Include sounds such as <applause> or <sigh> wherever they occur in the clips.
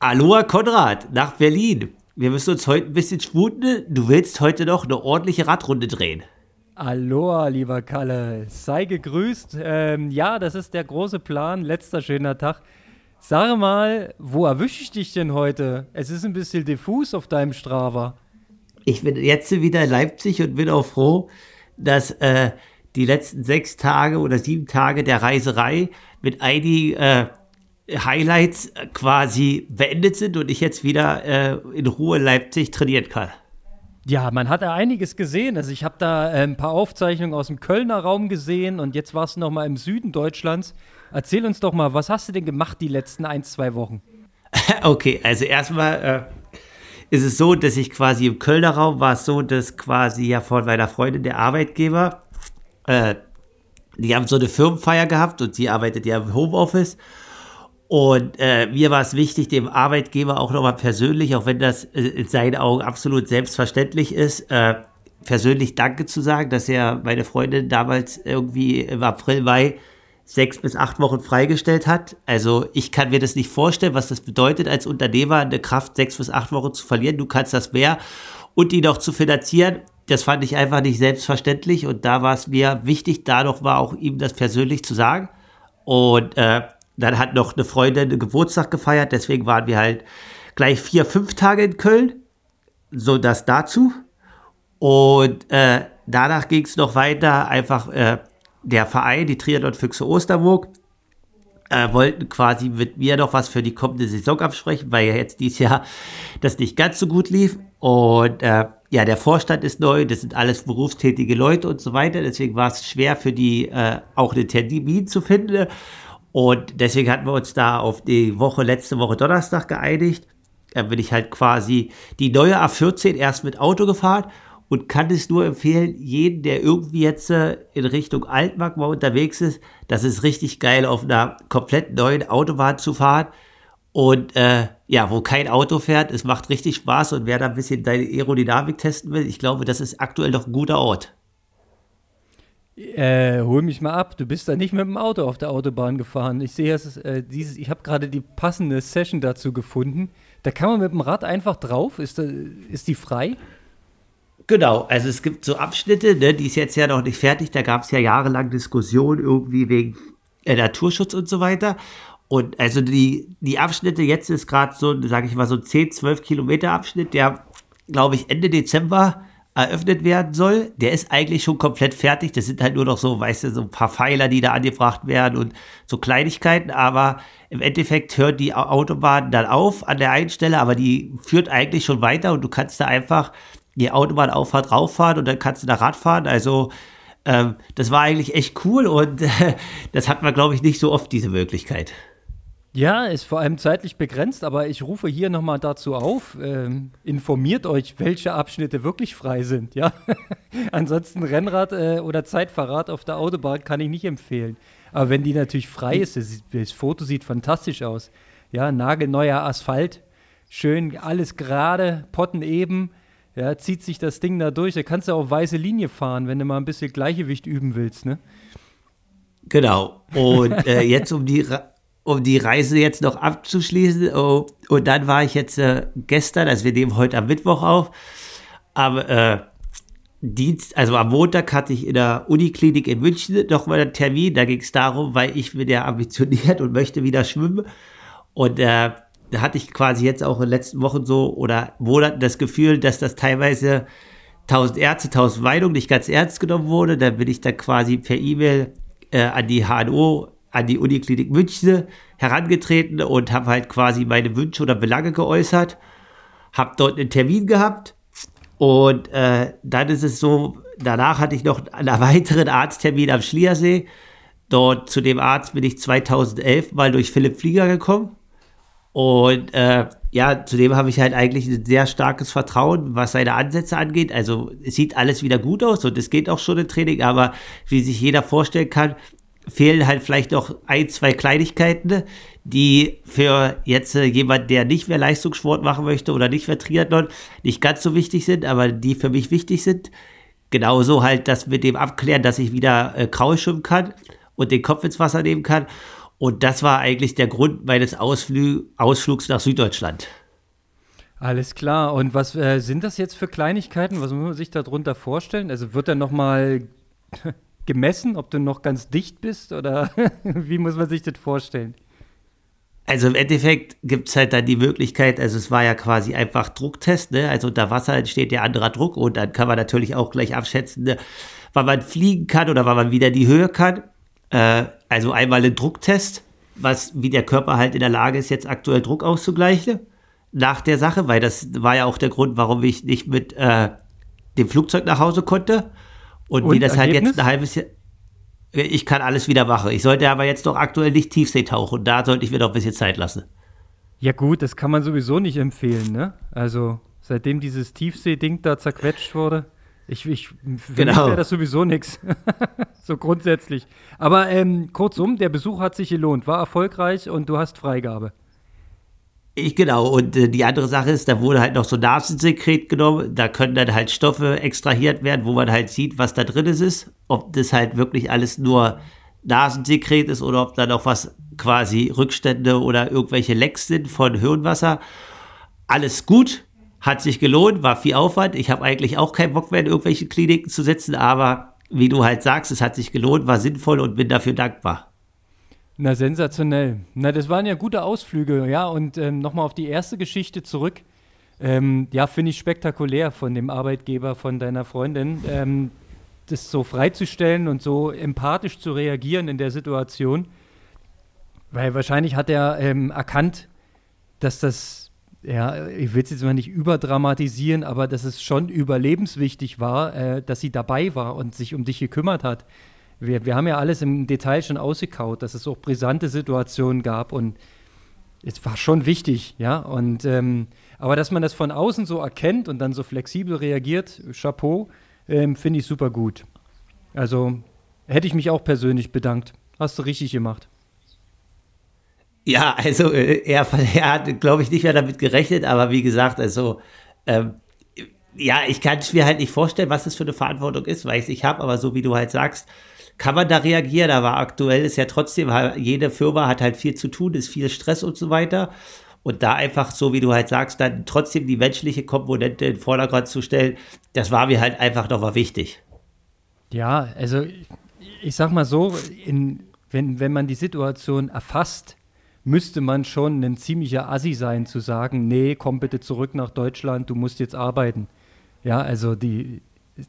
Aloha Konrad, nach Berlin. Wir müssen uns heute ein bisschen sputen. Du willst heute noch eine ordentliche Radrunde drehen. Aloha, lieber Kalle. Sei gegrüßt. Ähm, ja, das ist der große Plan. Letzter schöner Tag. Sag mal, wo erwische ich dich denn heute? Es ist ein bisschen diffus auf deinem Strava. Ich bin jetzt wieder in Leipzig und bin auch froh, dass äh, die letzten sechs Tage oder sieben Tage der Reiserei mit einigen äh, Highlights quasi beendet sind und ich jetzt wieder äh, in Ruhe Leipzig trainieren kann. Ja, man hat da einiges gesehen. Also ich habe da äh, ein paar Aufzeichnungen aus dem Kölner Raum gesehen und jetzt warst du noch mal im Süden Deutschlands. Erzähl uns doch mal, was hast du denn gemacht die letzten ein, zwei Wochen? <laughs> okay, also erstmal äh, ist es so, dass ich quasi im Kölner Raum war es so, dass quasi ja von meiner Freundin der Arbeitgeber, äh, die haben so eine Firmenfeier gehabt und sie arbeitet ja im Homeoffice. Und äh, mir war es wichtig, dem Arbeitgeber auch nochmal persönlich, auch wenn das äh, in seinen Augen absolut selbstverständlich ist, äh, persönlich Danke zu sagen, dass er meine Freundin damals irgendwie im April, Mai sechs bis acht Wochen freigestellt hat. Also ich kann mir das nicht vorstellen, was das bedeutet, als Unternehmer eine Kraft sechs bis acht Wochen zu verlieren. Du kannst das mehr und die noch zu finanzieren. Das fand ich einfach nicht selbstverständlich und da war es mir wichtig, da noch war auch ihm das persönlich zu sagen. Und äh, dann hat noch eine Freundin einen Geburtstag gefeiert, deswegen waren wir halt gleich vier, fünf Tage in Köln. So das dazu. Und äh, danach ging es noch weiter, einfach äh, der Verein, die Triathlon-Füchse Osterburg, äh, wollten quasi mit mir noch was für die kommende Saison absprechen, weil ja jetzt dieses Jahr <laughs> das nicht ganz so gut lief. Und äh, ja, der Vorstand ist neu, das sind alles berufstätige Leute und so weiter. Deswegen war es schwer für die äh, auch einen Termin zu finden. Und deswegen hatten wir uns da auf die Woche, letzte Woche Donnerstag geeinigt. Da bin ich halt quasi die neue A14 erst mit Auto gefahren und kann es nur empfehlen, jeden, der irgendwie jetzt äh, in Richtung Altmark mal unterwegs ist, das ist richtig geil, auf einer komplett neuen Autobahn zu fahren. Und äh, ja, wo kein Auto fährt, es macht richtig Spaß und wer da ein bisschen deine Aerodynamik testen will, ich glaube, das ist aktuell noch ein guter Ort. Äh, hol mich mal ab. Du bist da nicht mit dem Auto auf der Autobahn gefahren. Ich sehe, es äh, ich habe gerade die passende Session dazu gefunden. Da kann man mit dem Rad einfach drauf. Ist, da, ist die frei? Genau, also es gibt so Abschnitte, ne, die ist jetzt ja noch nicht fertig. Da gab es ja jahrelang Diskussionen irgendwie wegen äh, Naturschutz und so weiter. Und also die, die Abschnitte, jetzt ist gerade so, sage ich mal, so ein 10, 12 Kilometer Abschnitt, der, glaube ich, Ende Dezember eröffnet werden soll, der ist eigentlich schon komplett fertig. Das sind halt nur noch so, weißt du, so ein paar Pfeiler, die da angebracht werden und so Kleinigkeiten. Aber im Endeffekt hört die Autobahn dann auf an der einen Stelle, aber die führt eigentlich schon weiter und du kannst da einfach die Autobahnauffahrt rauffahren und dann kannst du da Rad fahren. Also ähm, das war eigentlich echt cool und äh, <laughs> das hat man, glaube ich, nicht so oft, diese Möglichkeit. Ja, ist vor allem zeitlich begrenzt, aber ich rufe hier nochmal dazu auf, ähm, informiert euch, welche Abschnitte wirklich frei sind, ja. <laughs> Ansonsten Rennrad äh, oder Zeitverrat auf der Autobahn kann ich nicht empfehlen. Aber wenn die natürlich frei ist, das, das Foto sieht fantastisch aus. Ja, nagelneuer Asphalt, schön alles gerade, Potten eben, ja, zieht sich das Ding da durch. Da kannst du auch weiße Linie fahren, wenn du mal ein bisschen Gleichgewicht üben willst, ne? Genau. Und äh, jetzt um die um die Reise jetzt noch abzuschließen. Oh, und dann war ich jetzt äh, gestern, also wir nehmen heute am Mittwoch auf, am äh, Dienst, also am Montag hatte ich in der Uniklinik in München nochmal einen Termin. Da ging es darum, weil ich bin ja ambitioniert und möchte wieder schwimmen. Und äh, hatte ich quasi jetzt auch in den letzten Wochen so oder Monaten das Gefühl, dass das teilweise 1000 Ärzte, 1000 Meinungen nicht ganz ernst genommen wurde. Da bin ich dann quasi per E-Mail äh, an die HNO an die Uniklinik München herangetreten und habe halt quasi meine Wünsche oder Belange geäußert, habe dort einen Termin gehabt und äh, dann ist es so, danach hatte ich noch einen <laughs> weiteren Arzttermin am Schliersee. Dort zu dem Arzt bin ich 2011 mal durch Philipp Flieger gekommen und äh, ja, zudem habe ich halt eigentlich ein sehr starkes Vertrauen, was seine Ansätze angeht. Also es sieht alles wieder gut aus und es geht auch schon im Training, aber wie sich jeder vorstellen kann, fehlen halt vielleicht noch ein, zwei Kleinigkeiten, die für jetzt äh, jemand, der nicht mehr Leistungssport machen möchte oder nicht mehr Triathlon, nicht ganz so wichtig sind, aber die für mich wichtig sind. Genauso halt das mit dem Abklären, dass ich wieder äh, Kraul schwimmen kann und den Kopf ins Wasser nehmen kann. Und das war eigentlich der Grund meines Ausflü Ausflugs nach Süddeutschland. Alles klar. Und was äh, sind das jetzt für Kleinigkeiten? Was muss man sich darunter vorstellen? Also wird dann nochmal <laughs> gemessen, ob du noch ganz dicht bist oder <laughs> wie muss man sich das vorstellen? Also im Endeffekt gibt es halt dann die Möglichkeit, also es war ja quasi einfach Drucktest, ne? Also unter Wasser entsteht ja anderer Druck und dann kann man natürlich auch gleich abschätzen, ne? wann man fliegen kann oder wann man wieder die Höhe kann. Äh, also einmal ein Drucktest, was wie der Körper halt in der Lage ist, jetzt aktuell Druck auszugleichen nach der Sache, weil das war ja auch der Grund, warum ich nicht mit äh, dem Flugzeug nach Hause konnte. Und, und wie das Ergebnis? halt jetzt ein halbes Jahr. Ich kann alles wieder machen. Ich sollte aber jetzt doch aktuell nicht Tiefsee tauchen. Da sollte ich mir doch ein bisschen Zeit lassen. Ja, gut, das kann man sowieso nicht empfehlen, ne? Also, seitdem dieses Tiefsee-Ding da zerquetscht wurde, ich, ich, für genau. mich wäre das sowieso nichts. <laughs> so grundsätzlich. Aber ähm, kurzum, der Besuch hat sich gelohnt, war erfolgreich und du hast Freigabe. Ich, genau, und äh, die andere Sache ist, da wurde halt noch so Nasensekret genommen. Da können dann halt Stoffe extrahiert werden, wo man halt sieht, was da drin ist. Ob das halt wirklich alles nur Nasensekret ist oder ob da noch was quasi Rückstände oder irgendwelche Lecks sind von Hirnwasser. Alles gut, hat sich gelohnt, war viel Aufwand. Ich habe eigentlich auch keinen Bock mehr in irgendwelchen Kliniken zu sitzen, aber wie du halt sagst, es hat sich gelohnt, war sinnvoll und bin dafür dankbar. Na, sensationell. Na, das waren ja gute Ausflüge, ja. Und ähm, nochmal auf die erste Geschichte zurück. Ähm, ja, finde ich spektakulär von dem Arbeitgeber von deiner Freundin, ähm, das so freizustellen und so empathisch zu reagieren in der Situation. Weil wahrscheinlich hat er ähm, erkannt, dass das, ja, ich will es jetzt mal nicht überdramatisieren, aber dass es schon überlebenswichtig war, äh, dass sie dabei war und sich um dich gekümmert hat wir, wir haben ja alles im Detail schon ausgekaut, dass es auch brisante Situationen gab und es war schon wichtig, ja. Und ähm, aber dass man das von außen so erkennt und dann so flexibel reagiert, Chapeau, ähm, finde ich super gut. Also hätte ich mich auch persönlich bedankt. Hast du richtig gemacht. Ja, also äh, er, er hat, glaube ich, nicht mehr damit gerechnet, aber wie gesagt, also ähm, ja, ich kann es mir halt nicht vorstellen, was das für eine Verantwortung ist, weil ich es nicht habe, aber so wie du halt sagst, kann man da reagieren, aber aktuell ist ja trotzdem, jede Firma hat halt viel zu tun, ist viel Stress und so weiter. Und da einfach, so wie du halt sagst, dann trotzdem die menschliche Komponente in den Vordergrund zu stellen, das war mir halt einfach nochmal wichtig. Ja, also ich sag mal so, in, wenn, wenn man die Situation erfasst, müsste man schon ein ziemlicher Assi sein, zu sagen, nee, komm bitte zurück nach Deutschland, du musst jetzt arbeiten. Ja, also die,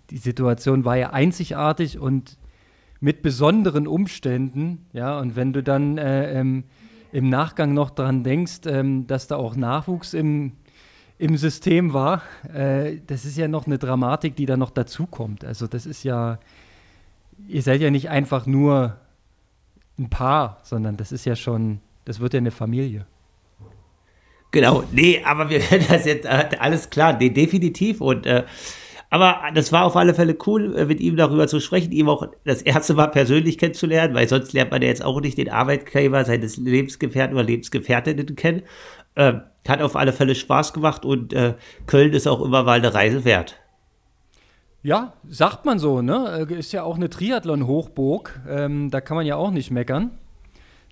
die Situation war ja einzigartig und mit besonderen Umständen, ja, und wenn du dann äh, ähm, im Nachgang noch dran denkst, ähm, dass da auch Nachwuchs im, im System war, äh, das ist ja noch eine Dramatik, die da noch dazukommt. Also das ist ja, ihr seid ja nicht einfach nur ein Paar, sondern das ist ja schon, das wird ja eine Familie. Genau, nee, aber wir <laughs> können das jetzt äh, alles klar, nee, definitiv und äh, aber das war auf alle Fälle cool, äh, mit ihm darüber zu sprechen, ihm auch das erste Mal persönlich kennenzulernen, weil sonst lernt man ja jetzt auch nicht den Arbeitgeber seines Lebensgefährten oder Lebensgefährtinnen kennen. Ähm, hat auf alle Fälle Spaß gemacht und äh, Köln ist auch immer mal eine Reise wert. Ja, sagt man so, ne? Äh, ist ja auch eine Triathlon-Hochburg. Ähm, da kann man ja auch nicht meckern.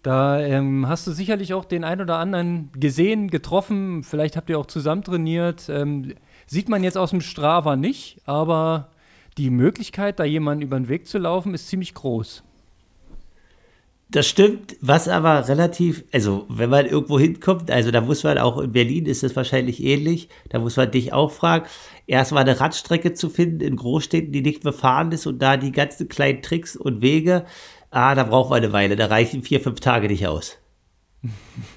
Da ähm, hast du sicherlich auch den einen oder anderen gesehen, getroffen. Vielleicht habt ihr auch zusammen trainiert. Ähm, Sieht man jetzt aus dem Strava nicht, aber die Möglichkeit, da jemanden über den Weg zu laufen, ist ziemlich groß. Das stimmt, was aber relativ, also wenn man irgendwo hinkommt, also da muss man auch in Berlin ist es wahrscheinlich ähnlich, da muss man dich auch fragen, erstmal eine Radstrecke zu finden in Großstädten, die nicht befahren ist und da die ganzen kleinen Tricks und Wege, ah, da braucht man eine Weile, da reichen vier, fünf Tage nicht aus. <laughs>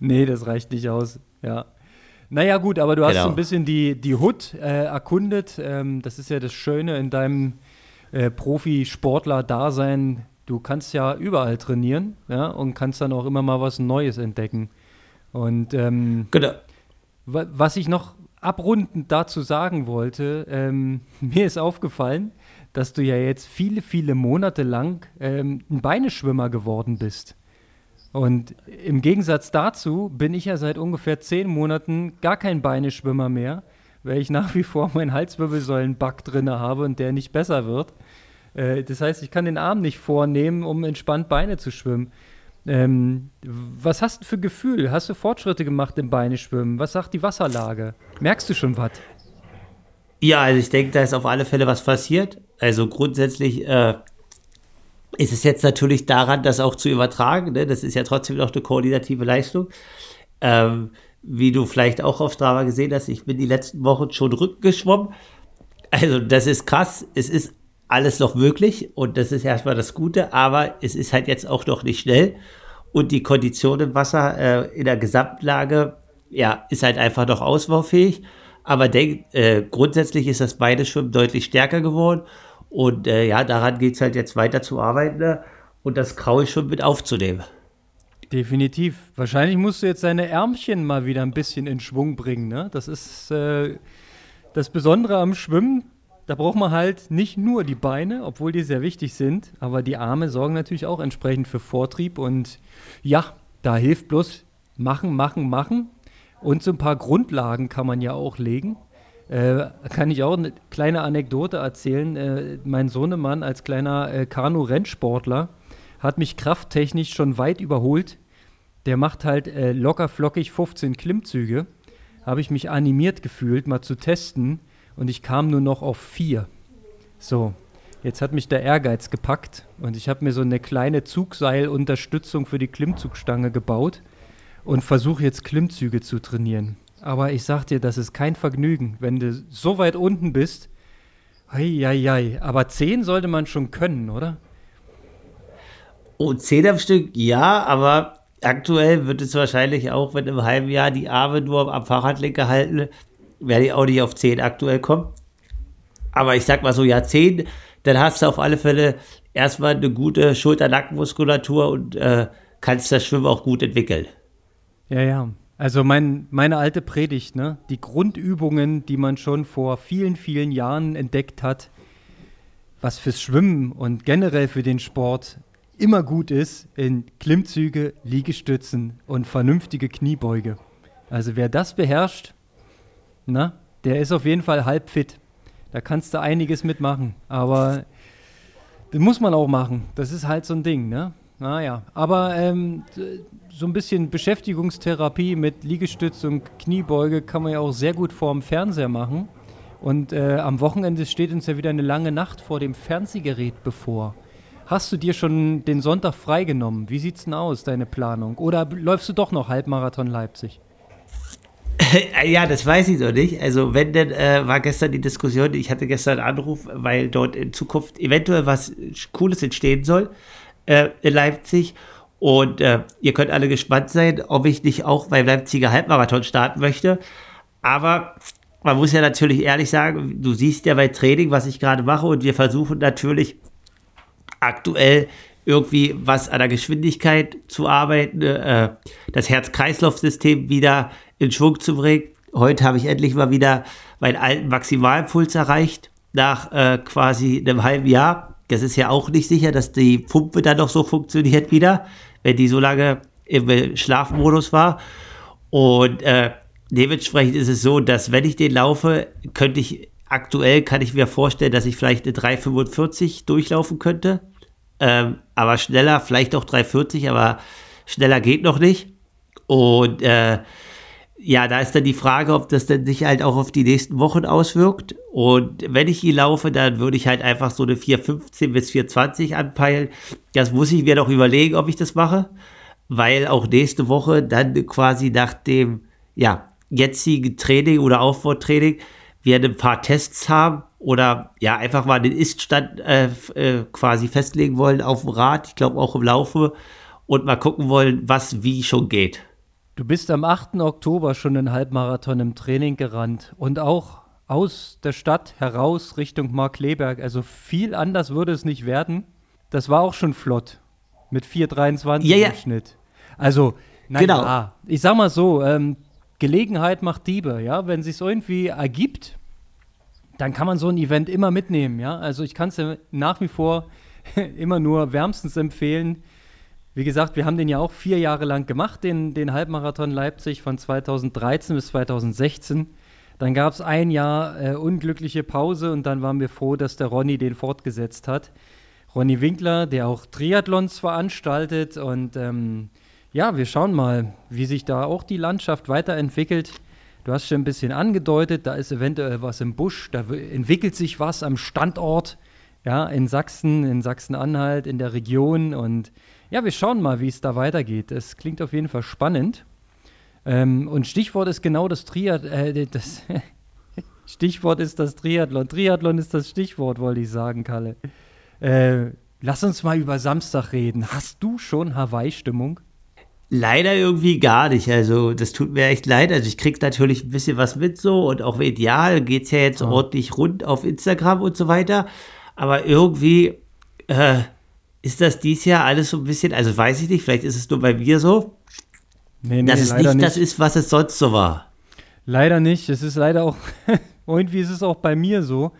nee, das reicht nicht aus, ja. Naja, gut, aber du hast genau. so ein bisschen die, die Hood äh, erkundet. Ähm, das ist ja das Schöne in deinem äh, Profisportler-Dasein. Du kannst ja überall trainieren ja, und kannst dann auch immer mal was Neues entdecken. Und ähm, genau. was ich noch abrundend dazu sagen wollte, ähm, <laughs> mir ist aufgefallen, dass du ja jetzt viele, viele Monate lang ähm, ein Beineschwimmer geworden bist. Und im Gegensatz dazu bin ich ja seit ungefähr zehn Monaten gar kein Beineschwimmer mehr, weil ich nach wie vor meinen Halswirbelsäulenback drin habe und der nicht besser wird. Äh, das heißt, ich kann den Arm nicht vornehmen, um entspannt Beine zu schwimmen. Ähm, was hast du für Gefühl? Hast du Fortschritte gemacht im Beineschwimmen? Was sagt die Wasserlage? Merkst du schon was? Ja, also ich denke, da ist auf alle Fälle was passiert. Also grundsätzlich äh, ist es jetzt natürlich daran, das auch zu übertragen. Ne? Das ist ja trotzdem noch eine koordinative Leistung. Ähm, wie du vielleicht auch auf Strava gesehen hast, ich bin die letzten Wochen schon rückgeschwommen. Also das ist krass. Es ist alles noch möglich und das ist erstmal das Gute, aber es ist halt jetzt auch noch nicht schnell und die Kondition im Wasser äh, in der Gesamtlage ja, ist halt einfach noch ausbaufähig. Aber denk, äh, grundsätzlich ist das beide Schwimmen deutlich stärker geworden und äh, ja, daran geht es halt jetzt weiter zu arbeiten ne? und das Graue schon mit aufzunehmen. Definitiv. Wahrscheinlich musst du jetzt deine Ärmchen mal wieder ein bisschen in Schwung bringen. Ne? Das ist äh, das Besondere am Schwimmen. Da braucht man halt nicht nur die Beine, obwohl die sehr wichtig sind, aber die Arme sorgen natürlich auch entsprechend für Vortrieb. Und ja, da hilft bloß machen, machen, machen. Und so ein paar Grundlagen kann man ja auch legen. Äh, kann ich auch eine kleine Anekdote erzählen. Äh, mein Sohnemann als kleiner äh, Kanu-Rennsportler hat mich krafttechnisch schon weit überholt. Der macht halt äh, locker flockig 15 Klimmzüge. Habe ich mich animiert gefühlt, mal zu testen. Und ich kam nur noch auf vier. So, jetzt hat mich der Ehrgeiz gepackt. Und ich habe mir so eine kleine Zugseilunterstützung für die Klimmzugstange gebaut. Und versuche jetzt Klimmzüge zu trainieren. Aber ich sag dir, das ist kein Vergnügen, wenn du so weit unten bist. Eieiei, aber 10 sollte man schon können, oder? Oh, 10 am Stück, ja, aber aktuell wird es wahrscheinlich auch, wenn im halben Jahr die Arme nur am Fahrradlenker halten, werde ich auch nicht auf 10 aktuell kommen. Aber ich sag mal so, ja, 10, dann hast du auf alle Fälle erstmal eine gute Schulter-Nackenmuskulatur und äh, kannst das Schwimmen auch gut entwickeln. Ja, ja. Also mein, meine alte Predigt, ne? die Grundübungen, die man schon vor vielen, vielen Jahren entdeckt hat, was fürs Schwimmen und generell für den Sport immer gut ist, in Klimmzüge, Liegestützen und vernünftige Kniebeuge. Also wer das beherrscht, na, der ist auf jeden Fall halb fit. Da kannst du einiges mitmachen. Aber das muss man auch machen. Das ist halt so ein Ding, ne? Naja, aber ähm, so ein bisschen Beschäftigungstherapie mit Liegestütz und Kniebeuge kann man ja auch sehr gut vor dem Fernseher machen. Und äh, am Wochenende steht uns ja wieder eine lange Nacht vor dem Fernsehgerät bevor. Hast du dir schon den Sonntag freigenommen? Wie sieht's denn aus, deine Planung? Oder läufst du doch noch Halbmarathon Leipzig? <laughs> Ja, das weiß ich noch nicht. Also, wenn denn, äh, war gestern die Diskussion, ich hatte gestern einen Anruf, weil dort in Zukunft eventuell was Cooles entstehen soll äh, in Leipzig. Und äh, ihr könnt alle gespannt sein, ob ich nicht auch beim Leipziger Halbmarathon starten möchte. Aber man muss ja natürlich ehrlich sagen, du siehst ja bei Training, was ich gerade mache, und wir versuchen natürlich aktuell irgendwie was an der Geschwindigkeit zu arbeiten, äh, das Herz-Kreislauf-System wieder in Schwung zu bringen. Heute habe ich endlich mal wieder meinen alten Maximalpuls erreicht, nach äh, quasi einem halben Jahr das ist ja auch nicht sicher, dass die Pumpe dann noch so funktioniert wieder, wenn die so lange im Schlafmodus war. Und äh, dementsprechend ist es so, dass wenn ich den laufe, könnte ich aktuell kann ich mir vorstellen, dass ich vielleicht eine 345 durchlaufen könnte. Ähm, aber schneller, vielleicht auch 340, aber schneller geht noch nicht. Und äh, ja, da ist dann die Frage, ob das dann sich halt auch auf die nächsten Wochen auswirkt. Und wenn ich hier laufe, dann würde ich halt einfach so eine 415 bis 420 anpeilen. Das muss ich mir noch überlegen, ob ich das mache, weil auch nächste Woche dann quasi nach dem, ja, jetzigen Training oder Aufbautraining wir ein paar Tests haben oder ja, einfach mal den Iststand äh, äh, quasi festlegen wollen auf dem Rad, ich glaube auch im Laufe und mal gucken wollen, was wie schon geht. Du bist am 8. Oktober schon einen Halbmarathon im Training gerannt und auch aus der Stadt heraus Richtung Markleberg. Also viel anders würde es nicht werden. Das war auch schon flott mit 4,23 ja, ja. im Schnitt. Also, nein, genau. Ja, ich sag mal so, ähm, Gelegenheit macht Diebe, ja. Wenn es sich irgendwie ergibt, dann kann man so ein Event immer mitnehmen, ja. Also ich kann es ja nach wie vor <laughs> immer nur wärmstens empfehlen. Wie gesagt, wir haben den ja auch vier Jahre lang gemacht, den, den Halbmarathon Leipzig von 2013 bis 2016. Dann gab es ein Jahr äh, unglückliche Pause und dann waren wir froh, dass der Ronny den fortgesetzt hat. Ronny Winkler, der auch Triathlons veranstaltet und ähm, ja, wir schauen mal, wie sich da auch die Landschaft weiterentwickelt. Du hast schon ein bisschen angedeutet, da ist eventuell was im Busch, da entwickelt sich was am Standort, ja, in Sachsen, in Sachsen-Anhalt, in der Region. Und ja, wir schauen mal, wie es da weitergeht. Es klingt auf jeden Fall spannend. Ähm, und Stichwort ist genau das Triathlon. Äh, das <laughs> Stichwort ist das Triathlon. Triathlon ist das Stichwort, wollte ich sagen, Kalle. Äh, lass uns mal über Samstag reden. Hast du schon Hawaii-Stimmung? Leider irgendwie gar nicht. Also, das tut mir echt leid. Also, ich krieg natürlich ein bisschen was mit so und auch ideal geht's ja jetzt oh. ordentlich rund auf Instagram und so weiter. Aber irgendwie äh, ist das dies Jahr alles so ein bisschen, also weiß ich nicht, vielleicht ist es nur bei mir so, nee, nee, dass es nicht, nicht das ist, was es sonst so war. Leider nicht. Es ist leider auch, <laughs> irgendwie ist es auch bei mir so.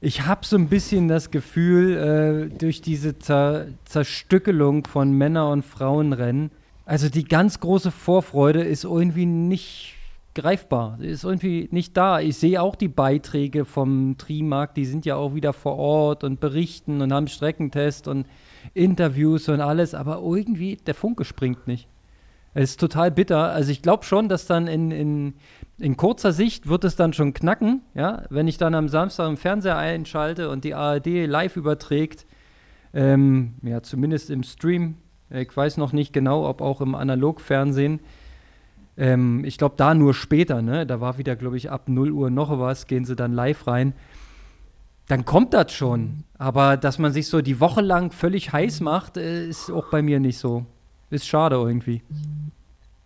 Ich habe so ein bisschen das Gefühl, äh, durch diese Zer Zerstückelung von Männer- und Frauenrennen, also die ganz große Vorfreude ist irgendwie nicht greifbar, ist irgendwie nicht da. Ich sehe auch die Beiträge vom Trimark, die sind ja auch wieder vor Ort und berichten und haben Streckentest und Interviews und alles, aber irgendwie der Funke springt nicht. Es ist total bitter. Also ich glaube schon, dass dann in, in, in kurzer Sicht wird es dann schon knacken, ja, wenn ich dann am Samstag im Fernseher einschalte und die ARD live überträgt, ähm, ja, zumindest im Stream, ich weiß noch nicht genau, ob auch im Analogfernsehen. Ähm, ich glaube, da nur später, ne? Da war wieder, glaube ich, ab 0 Uhr noch was, gehen sie dann live rein. Dann kommt das schon. Aber dass man sich so die Woche lang völlig heiß macht, äh, ist auch bei mir nicht so. Ist schade irgendwie.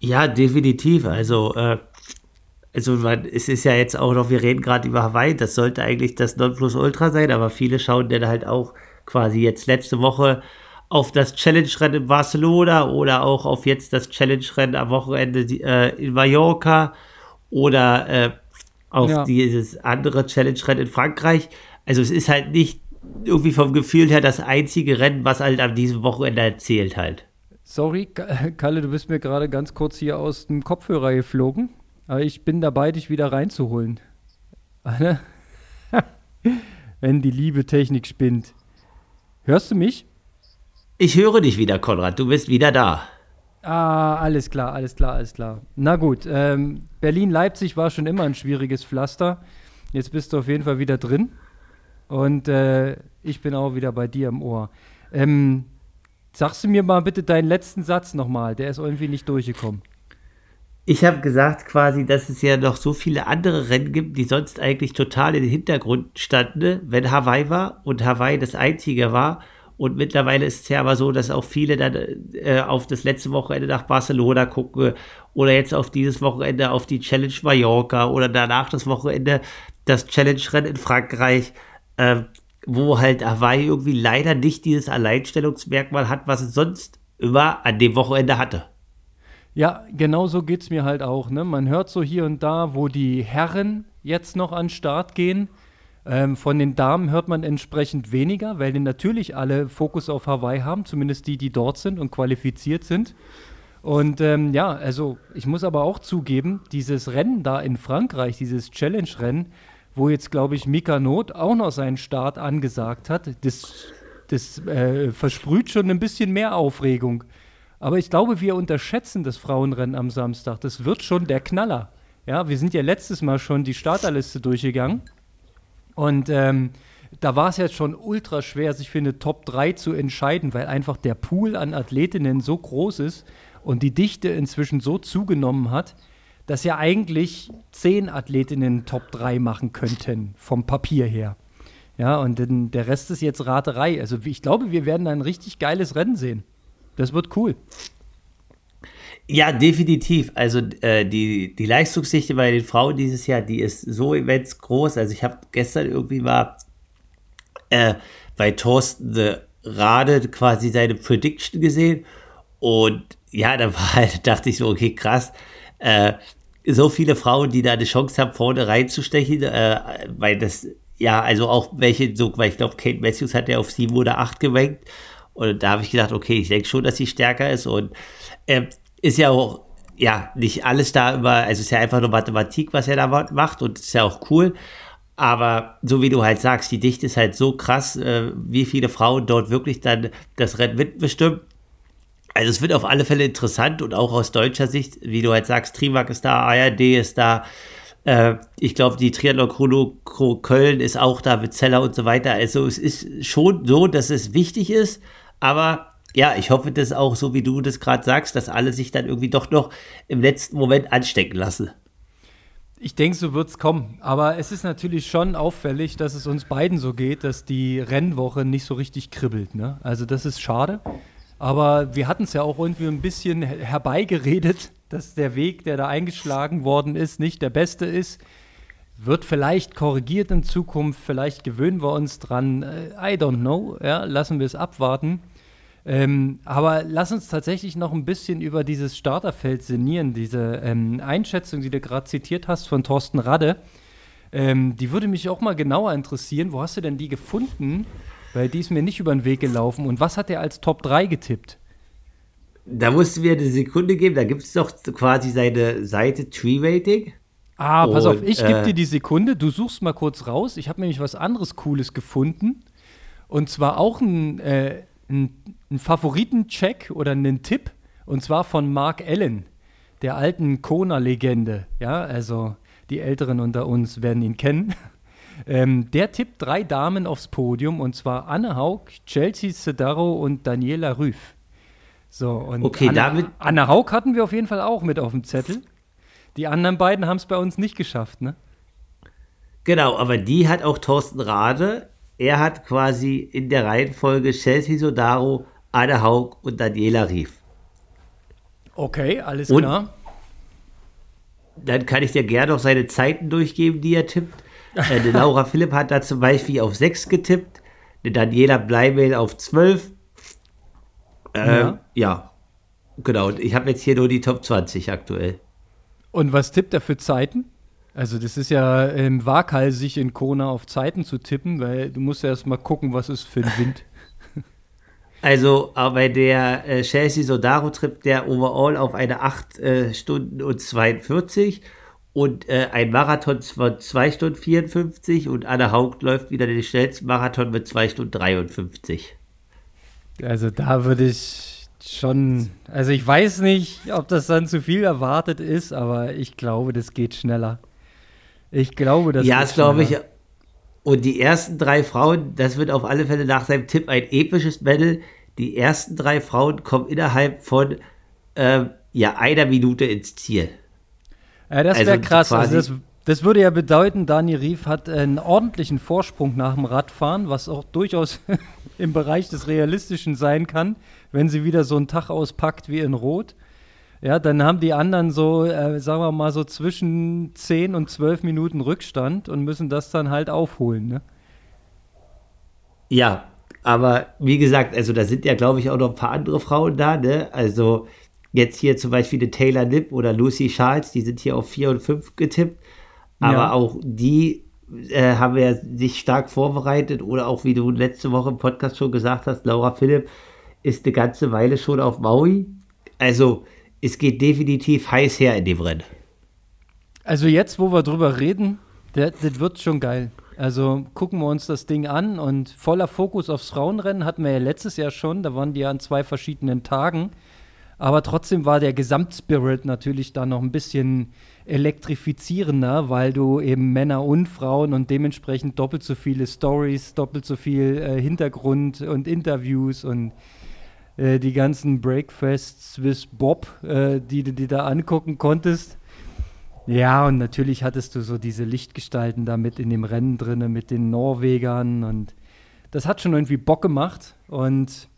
Ja, definitiv. Also, äh, also man, es ist ja jetzt auch noch, wir reden gerade über Hawaii, das sollte eigentlich das Nonplusultra sein, aber viele schauen dann halt auch quasi jetzt letzte Woche auf das Challenge-Rennen in Barcelona oder auch auf jetzt das Challenge-Rennen am Wochenende äh, in Mallorca oder äh, auf ja. dieses andere Challenge-Rennen in Frankreich. Also es ist halt nicht irgendwie vom Gefühl her das einzige Rennen, was halt an diesem Wochenende erzählt halt. Sorry, <laughs> Kalle, du bist mir gerade ganz kurz hier aus dem Kopfhörer geflogen, aber ich bin dabei, dich wieder reinzuholen. <laughs> Wenn die liebe Technik spinnt. Hörst du mich? Ich höre dich wieder, Konrad. Du bist wieder da. Ah, alles klar, alles klar, alles klar. Na gut, ähm, Berlin-Leipzig war schon immer ein schwieriges Pflaster. Jetzt bist du auf jeden Fall wieder drin. Und äh, ich bin auch wieder bei dir im Ohr. Ähm, sagst du mir mal bitte deinen letzten Satz nochmal? Der ist irgendwie nicht durchgekommen. Ich habe gesagt quasi, dass es ja noch so viele andere Rennen gibt, die sonst eigentlich total in den Hintergrund standen, wenn Hawaii war und Hawaii das einzige war und mittlerweile ist es ja aber so, dass auch viele dann äh, auf das letzte Wochenende nach Barcelona gucken oder jetzt auf dieses Wochenende auf die Challenge Mallorca oder danach das Wochenende das Challenge-Rennen in Frankreich, äh, wo halt Hawaii irgendwie leider nicht dieses Alleinstellungsmerkmal hat, was es sonst immer an dem Wochenende hatte. Ja, genau so geht es mir halt auch. Ne? Man hört so hier und da, wo die Herren jetzt noch an Start gehen ähm, von den Damen hört man entsprechend weniger, weil die natürlich alle Fokus auf Hawaii haben, zumindest die, die dort sind und qualifiziert sind. Und ähm, ja, also ich muss aber auch zugeben, dieses Rennen da in Frankreich, dieses Challenge-Rennen, wo jetzt, glaube ich, Mika Not auch noch seinen Start angesagt hat, das, das äh, versprüht schon ein bisschen mehr Aufregung. Aber ich glaube, wir unterschätzen das Frauenrennen am Samstag. Das wird schon der Knaller. Ja, wir sind ja letztes Mal schon die Starterliste durchgegangen. Und ähm, da war es jetzt schon ultra schwer, sich für eine Top 3 zu entscheiden, weil einfach der Pool an Athletinnen so groß ist und die Dichte inzwischen so zugenommen hat, dass ja eigentlich zehn Athletinnen Top 3 machen könnten, vom Papier her. Ja, und der Rest ist jetzt Raterei. Also ich glaube, wir werden ein richtig geiles Rennen sehen. Das wird cool. Ja, definitiv. Also äh, die, die Leistungsdichte bei den Frauen dieses Jahr, die ist so immens groß. Also ich habe gestern irgendwie mal äh, bei Thorsten de Rade quasi seine Prediction gesehen und ja, da war halt, <laughs> dachte ich so, okay, krass. Äh, so viele Frauen, die da eine Chance haben, vorne reinzustechen, äh, weil das ja, also auch welche, so, weil ich glaube, Kate Matthews hat ja auf sieben oder acht gewankt. Und da habe ich gedacht, okay, ich denke schon, dass sie stärker ist. Und äh, ist ja auch, ja, nicht alles da über, also ist ja einfach nur Mathematik, was er da macht. Und ist ja auch cool. Aber so wie du halt sagst, die Dichte ist halt so krass, äh, wie viele Frauen dort wirklich dann das Rennen mitbestimmen. Also es wird auf alle Fälle interessant und auch aus deutscher Sicht, wie du halt sagst, Trimark ist da, ARD ist da, äh, ich glaube, die Triathlon Chrono Köln ist auch da mit Zeller und so weiter. Also es ist schon so, dass es wichtig ist, aber ja, ich hoffe, dass auch so wie du das gerade sagst, dass alle sich dann irgendwie doch noch im letzten Moment anstecken lassen. Ich denke, so wird es kommen. Aber es ist natürlich schon auffällig, dass es uns beiden so geht, dass die Rennwoche nicht so richtig kribbelt. Ne? Also das ist schade. Aber wir hatten es ja auch irgendwie ein bisschen herbeigeredet, <laughs> dass der Weg, der da eingeschlagen worden ist, nicht der beste ist. Wird vielleicht korrigiert in Zukunft, vielleicht gewöhnen wir uns dran. Äh, I don't know, ja, lassen wir es abwarten. Ähm, aber lass uns tatsächlich noch ein bisschen über dieses Starterfeld sinnieren, diese ähm, Einschätzung, die du gerade zitiert hast von Thorsten Radde. Ähm, die würde mich auch mal genauer interessieren. Wo hast du denn die gefunden? Weil die ist mir nicht über den Weg gelaufen. Und was hat er als Top 3 getippt? da musst du mir eine Sekunde geben, da gibt es doch quasi seine Seite Tree Rating. Ah, pass Und, auf, ich gebe äh, dir die Sekunde, du suchst mal kurz raus. Ich habe nämlich was anderes Cooles gefunden. Und zwar auch ein, äh, ein, ein Favoritencheck oder einen Tipp. Und zwar von Mark Allen, der alten Kona-Legende. Ja, also die Älteren unter uns werden ihn kennen. <laughs> Ähm, der tippt drei Damen aufs Podium und zwar Anne Haug, Chelsea Sedaro und Daniela Rüff. So, und okay, Anna, damit Anna Haug hatten wir auf jeden Fall auch mit auf dem Zettel. Die anderen beiden haben es bei uns nicht geschafft, ne? Genau, aber die hat auch Thorsten Rade. Er hat quasi in der Reihenfolge Chelsea Sodaro, Anna Haug und Daniela Rief. Okay, alles und klar. Dann kann ich dir gerne noch seine Zeiten durchgeben, die er tippt. Äh, Laura Philipp hat da zum Beispiel auf 6 getippt, eine Daniela Bleimel auf 12, ähm, ja. ja. Genau, ich habe jetzt hier nur die Top 20 aktuell. Und was tippt er für Zeiten? Also das ist ja ähm, waghalsig in Kona auf Zeiten zu tippen, weil du musst ja erst mal gucken, was ist für ein Wind. <laughs> Also bei der äh, Chelsea Sodaro trippt der overall auf eine 8 äh, Stunden und 42 und äh, ein Marathon von 2 Stunden 54 und Anna Haupt läuft wieder den schnellsten Marathon mit 2 Stunden 53. Also da würde ich schon, also ich weiß nicht, ob das dann zu viel erwartet ist, aber ich glaube, das geht schneller. Ich glaube, das Ja, das glaube ich. Und die ersten drei Frauen, das wird auf alle Fälle nach seinem Tipp ein episches Battle. Die ersten drei Frauen kommen innerhalb von äh, ja, einer Minute ins Ziel. Ja, das wäre also krass. Also das, das, würde ja bedeuten, Dani Rief hat einen ordentlichen Vorsprung nach dem Radfahren, was auch durchaus <laughs> im Bereich des Realistischen sein kann, wenn sie wieder so einen Tag auspackt wie in Rot. Ja, dann haben die anderen so, äh, sagen wir mal, so zwischen 10 und 12 Minuten Rückstand und müssen das dann halt aufholen, ne? Ja, aber wie gesagt, also da sind ja, glaube ich, auch noch ein paar andere Frauen da, ne? Also jetzt hier zum Beispiel die Taylor Nipp oder Lucy Charles, die sind hier auf 4 und 5 getippt. Aber ja. auch die äh, haben wir sich stark vorbereitet oder auch, wie du letzte Woche im Podcast schon gesagt hast, Laura Philipp ist eine ganze Weile schon auf Maui. Also es geht definitiv heiß her in dem Rennen. Also jetzt, wo wir drüber reden, das, das wird schon geil. Also gucken wir uns das Ding an und voller Fokus aufs Frauenrennen hatten wir ja letztes Jahr schon, da waren die ja an zwei verschiedenen Tagen. Aber trotzdem war der Gesamtspirit natürlich da noch ein bisschen elektrifizierender, weil du eben Männer und Frauen und dementsprechend doppelt so viele Stories, doppelt so viel äh, Hintergrund und Interviews und äh, die ganzen Breakfasts Swiss Bob, äh, die du dir da angucken konntest. Ja, und natürlich hattest du so diese Lichtgestalten da mit in dem Rennen drin, mit den Norwegern und das hat schon irgendwie Bock gemacht und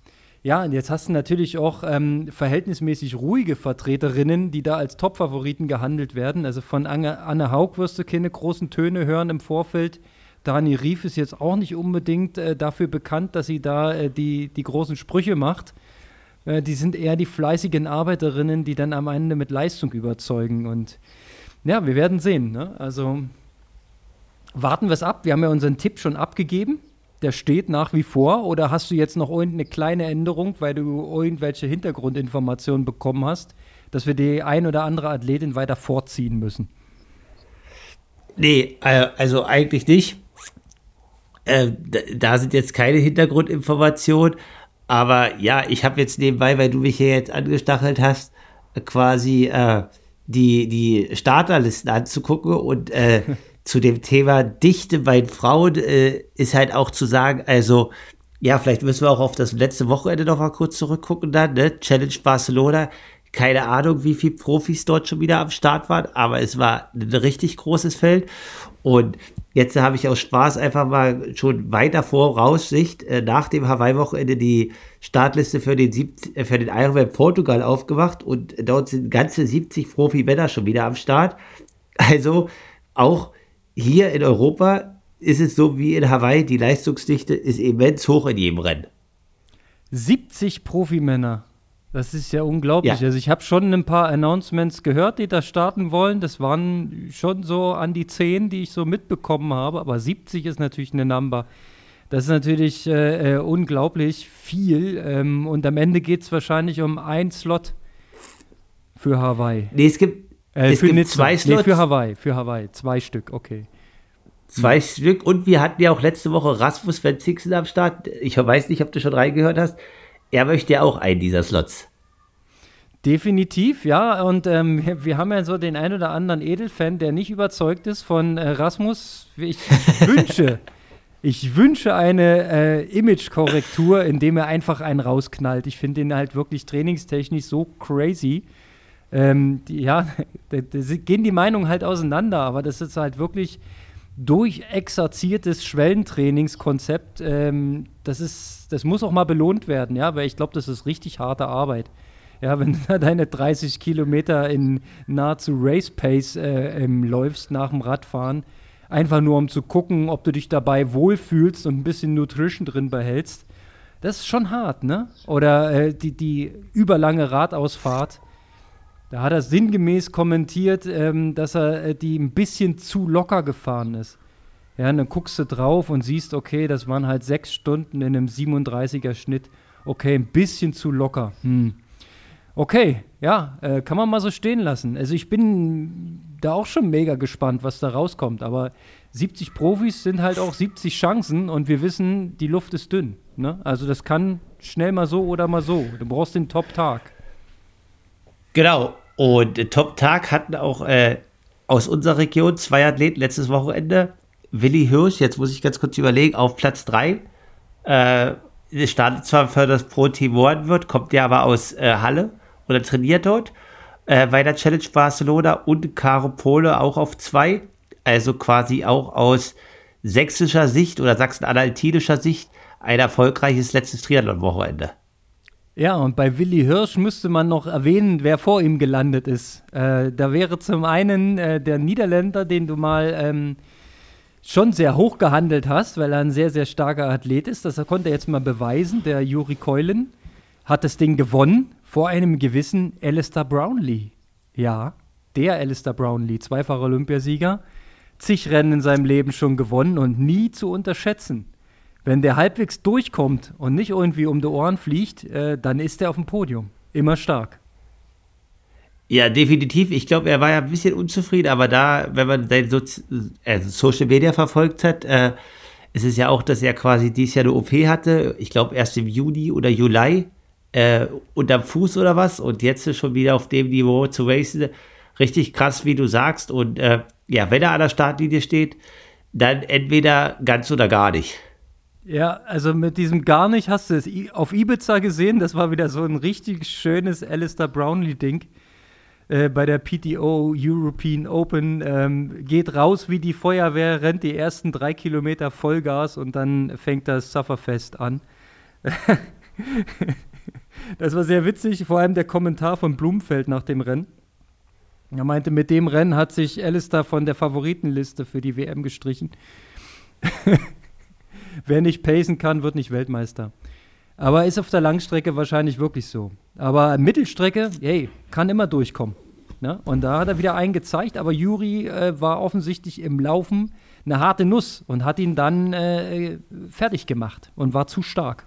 ja, und jetzt hast du natürlich auch ähm, verhältnismäßig ruhige Vertreterinnen, die da als Top-Favoriten gehandelt werden. Also von Anne, Anne Haug wirst du keine großen Töne hören im Vorfeld. Dani Rief ist jetzt auch nicht unbedingt äh, dafür bekannt, dass sie da äh, die, die großen Sprüche macht. Äh, die sind eher die fleißigen Arbeiterinnen, die dann am Ende mit Leistung überzeugen. Und ja, wir werden sehen. Ne? Also warten wir es ab. Wir haben ja unseren Tipp schon abgegeben. Der steht nach wie vor. Oder hast du jetzt noch irgendeine kleine Änderung, weil du irgendwelche Hintergrundinformationen bekommen hast, dass wir die ein oder andere Athletin weiter vorziehen müssen? Nee, äh, also eigentlich nicht. Äh, da sind jetzt keine Hintergrundinformationen. Aber ja, ich habe jetzt nebenbei, weil du mich hier jetzt angestachelt hast, quasi äh, die, die Starterlisten anzugucken und <laughs> zu dem Thema Dichte bei Frauen äh, ist halt auch zu sagen, also ja, vielleicht müssen wir auch auf das letzte Wochenende noch mal kurz zurückgucken dann, ne? Challenge Barcelona. Keine Ahnung, wie viele Profis dort schon wieder am Start waren, aber es war ein richtig großes Feld. Und jetzt habe ich aus Spaß einfach mal schon weiter Voraussicht äh, nach dem Hawaii-Wochenende die Startliste für den, Sieb äh, für den Ironman Portugal aufgewacht und dort sind ganze 70 Profi-Männer schon wieder am Start. Also auch hier in Europa ist es so wie in Hawaii, die Leistungsdichte ist immens hoch in jedem Rennen. 70 Profimänner. Das ist ja unglaublich. Ja. Also ich habe schon ein paar Announcements gehört, die da starten wollen. Das waren schon so an die 10, die ich so mitbekommen habe. Aber 70 ist natürlich eine Number. Das ist natürlich äh, äh, unglaublich viel. Ähm, und am Ende geht es wahrscheinlich um ein Slot für Hawaii. Nee, es gibt, äh, es gibt zwei Slots. Nee, für Hawaii, für Hawaii. Zwei Stück, okay. Zwei. Stück. Und wir hatten ja auch letzte Woche Rasmus Van Zixen am Start. Ich weiß nicht, ob du schon reingehört hast er möchte ja auch einen dieser Slots. Definitiv, ja. Und ähm, wir haben ja so den ein oder anderen Edelfan, der nicht überzeugt ist von äh, Rasmus. Ich wünsche, <laughs> ich wünsche eine äh, Image-Korrektur, indem er einfach einen rausknallt. Ich finde ihn halt wirklich trainingstechnisch so crazy. Ähm, die, ja, <laughs> da, da, gehen die Meinungen halt auseinander, aber das ist halt wirklich durchexerziertes Schwellentrainingskonzept. Ähm, das, ist, das muss auch mal belohnt werden, ja, weil ich glaube, das ist richtig harte Arbeit. Ja, wenn du da deine 30 Kilometer in nahezu Race Pace äh, ähm, läufst nach dem Radfahren, einfach nur um zu gucken, ob du dich dabei wohlfühlst und ein bisschen Nutrition drin behältst, das ist schon hart, ne? Oder äh, die, die überlange Radausfahrt da hat er sinngemäß kommentiert, ähm, dass er äh, die ein bisschen zu locker gefahren ist. Ja, und dann guckst du drauf und siehst, okay, das waren halt sechs Stunden in einem 37er Schnitt. Okay, ein bisschen zu locker. Hm. Okay, ja, äh, kann man mal so stehen lassen. Also ich bin da auch schon mega gespannt, was da rauskommt. Aber 70 Profis sind halt auch 70 Chancen und wir wissen, die Luft ist dünn. Ne? Also das kann schnell mal so oder mal so. Du brauchst den Top-Tag. Genau. Und Top-Tag hatten auch äh, aus unserer Region zwei Athleten letztes Wochenende. Willi Hirsch, jetzt muss ich ganz kurz überlegen, auf Platz 3. Äh, startet zwar für das Pro Team One wird, kommt ja aber aus äh, Halle oder trainiert dort äh, bei der Challenge Barcelona und Caro Pole auch auf 2. Also quasi auch aus sächsischer Sicht oder sachsen-anhaltinischer Sicht ein erfolgreiches letztes Triathlon-Wochenende. Ja, und bei Willi Hirsch müsste man noch erwähnen, wer vor ihm gelandet ist. Äh, da wäre zum einen äh, der Niederländer, den du mal ähm, schon sehr hoch gehandelt hast, weil er ein sehr, sehr starker Athlet ist. Das konnte er jetzt mal beweisen. Der Juri Keulen hat das Ding gewonnen vor einem gewissen Alistair Brownlee. Ja, der Alistair Brownlee, zweifacher Olympiasieger, zig Rennen in seinem Leben schon gewonnen und nie zu unterschätzen. Wenn der halbwegs durchkommt und nicht irgendwie um die Ohren fliegt, äh, dann ist er auf dem Podium. Immer stark. Ja, definitiv. Ich glaube, er war ja ein bisschen unzufrieden, aber da, wenn man sein so also Social Media verfolgt hat, äh, ist es ja auch, dass er quasi dieses Jahr eine OP hatte. Ich glaube, erst im Juni oder Juli äh, unterm Fuß oder was und jetzt ist schon wieder auf dem Niveau zu racen. Richtig krass, wie du sagst. Und äh, ja, wenn er an der Startlinie steht, dann entweder ganz oder gar nicht. Ja, also mit diesem gar nicht hast du es auf Ibiza gesehen. Das war wieder so ein richtig schönes Alistair Brownlee-Ding äh, bei der PTO European Open. Ähm, geht raus wie die Feuerwehr, rennt die ersten drei Kilometer Vollgas und dann fängt das Sufferfest an. <laughs> das war sehr witzig, vor allem der Kommentar von Blumfeld nach dem Rennen. Er meinte, mit dem Rennen hat sich Alistair von der Favoritenliste für die WM gestrichen. <laughs> wer nicht pacen kann, wird nicht Weltmeister. Aber ist auf der Langstrecke wahrscheinlich wirklich so. Aber Mittelstrecke, hey, kann immer durchkommen. Ne? Und da hat er wieder einen gezeigt, aber Juri äh, war offensichtlich im Laufen eine harte Nuss und hat ihn dann äh, fertig gemacht und war zu stark.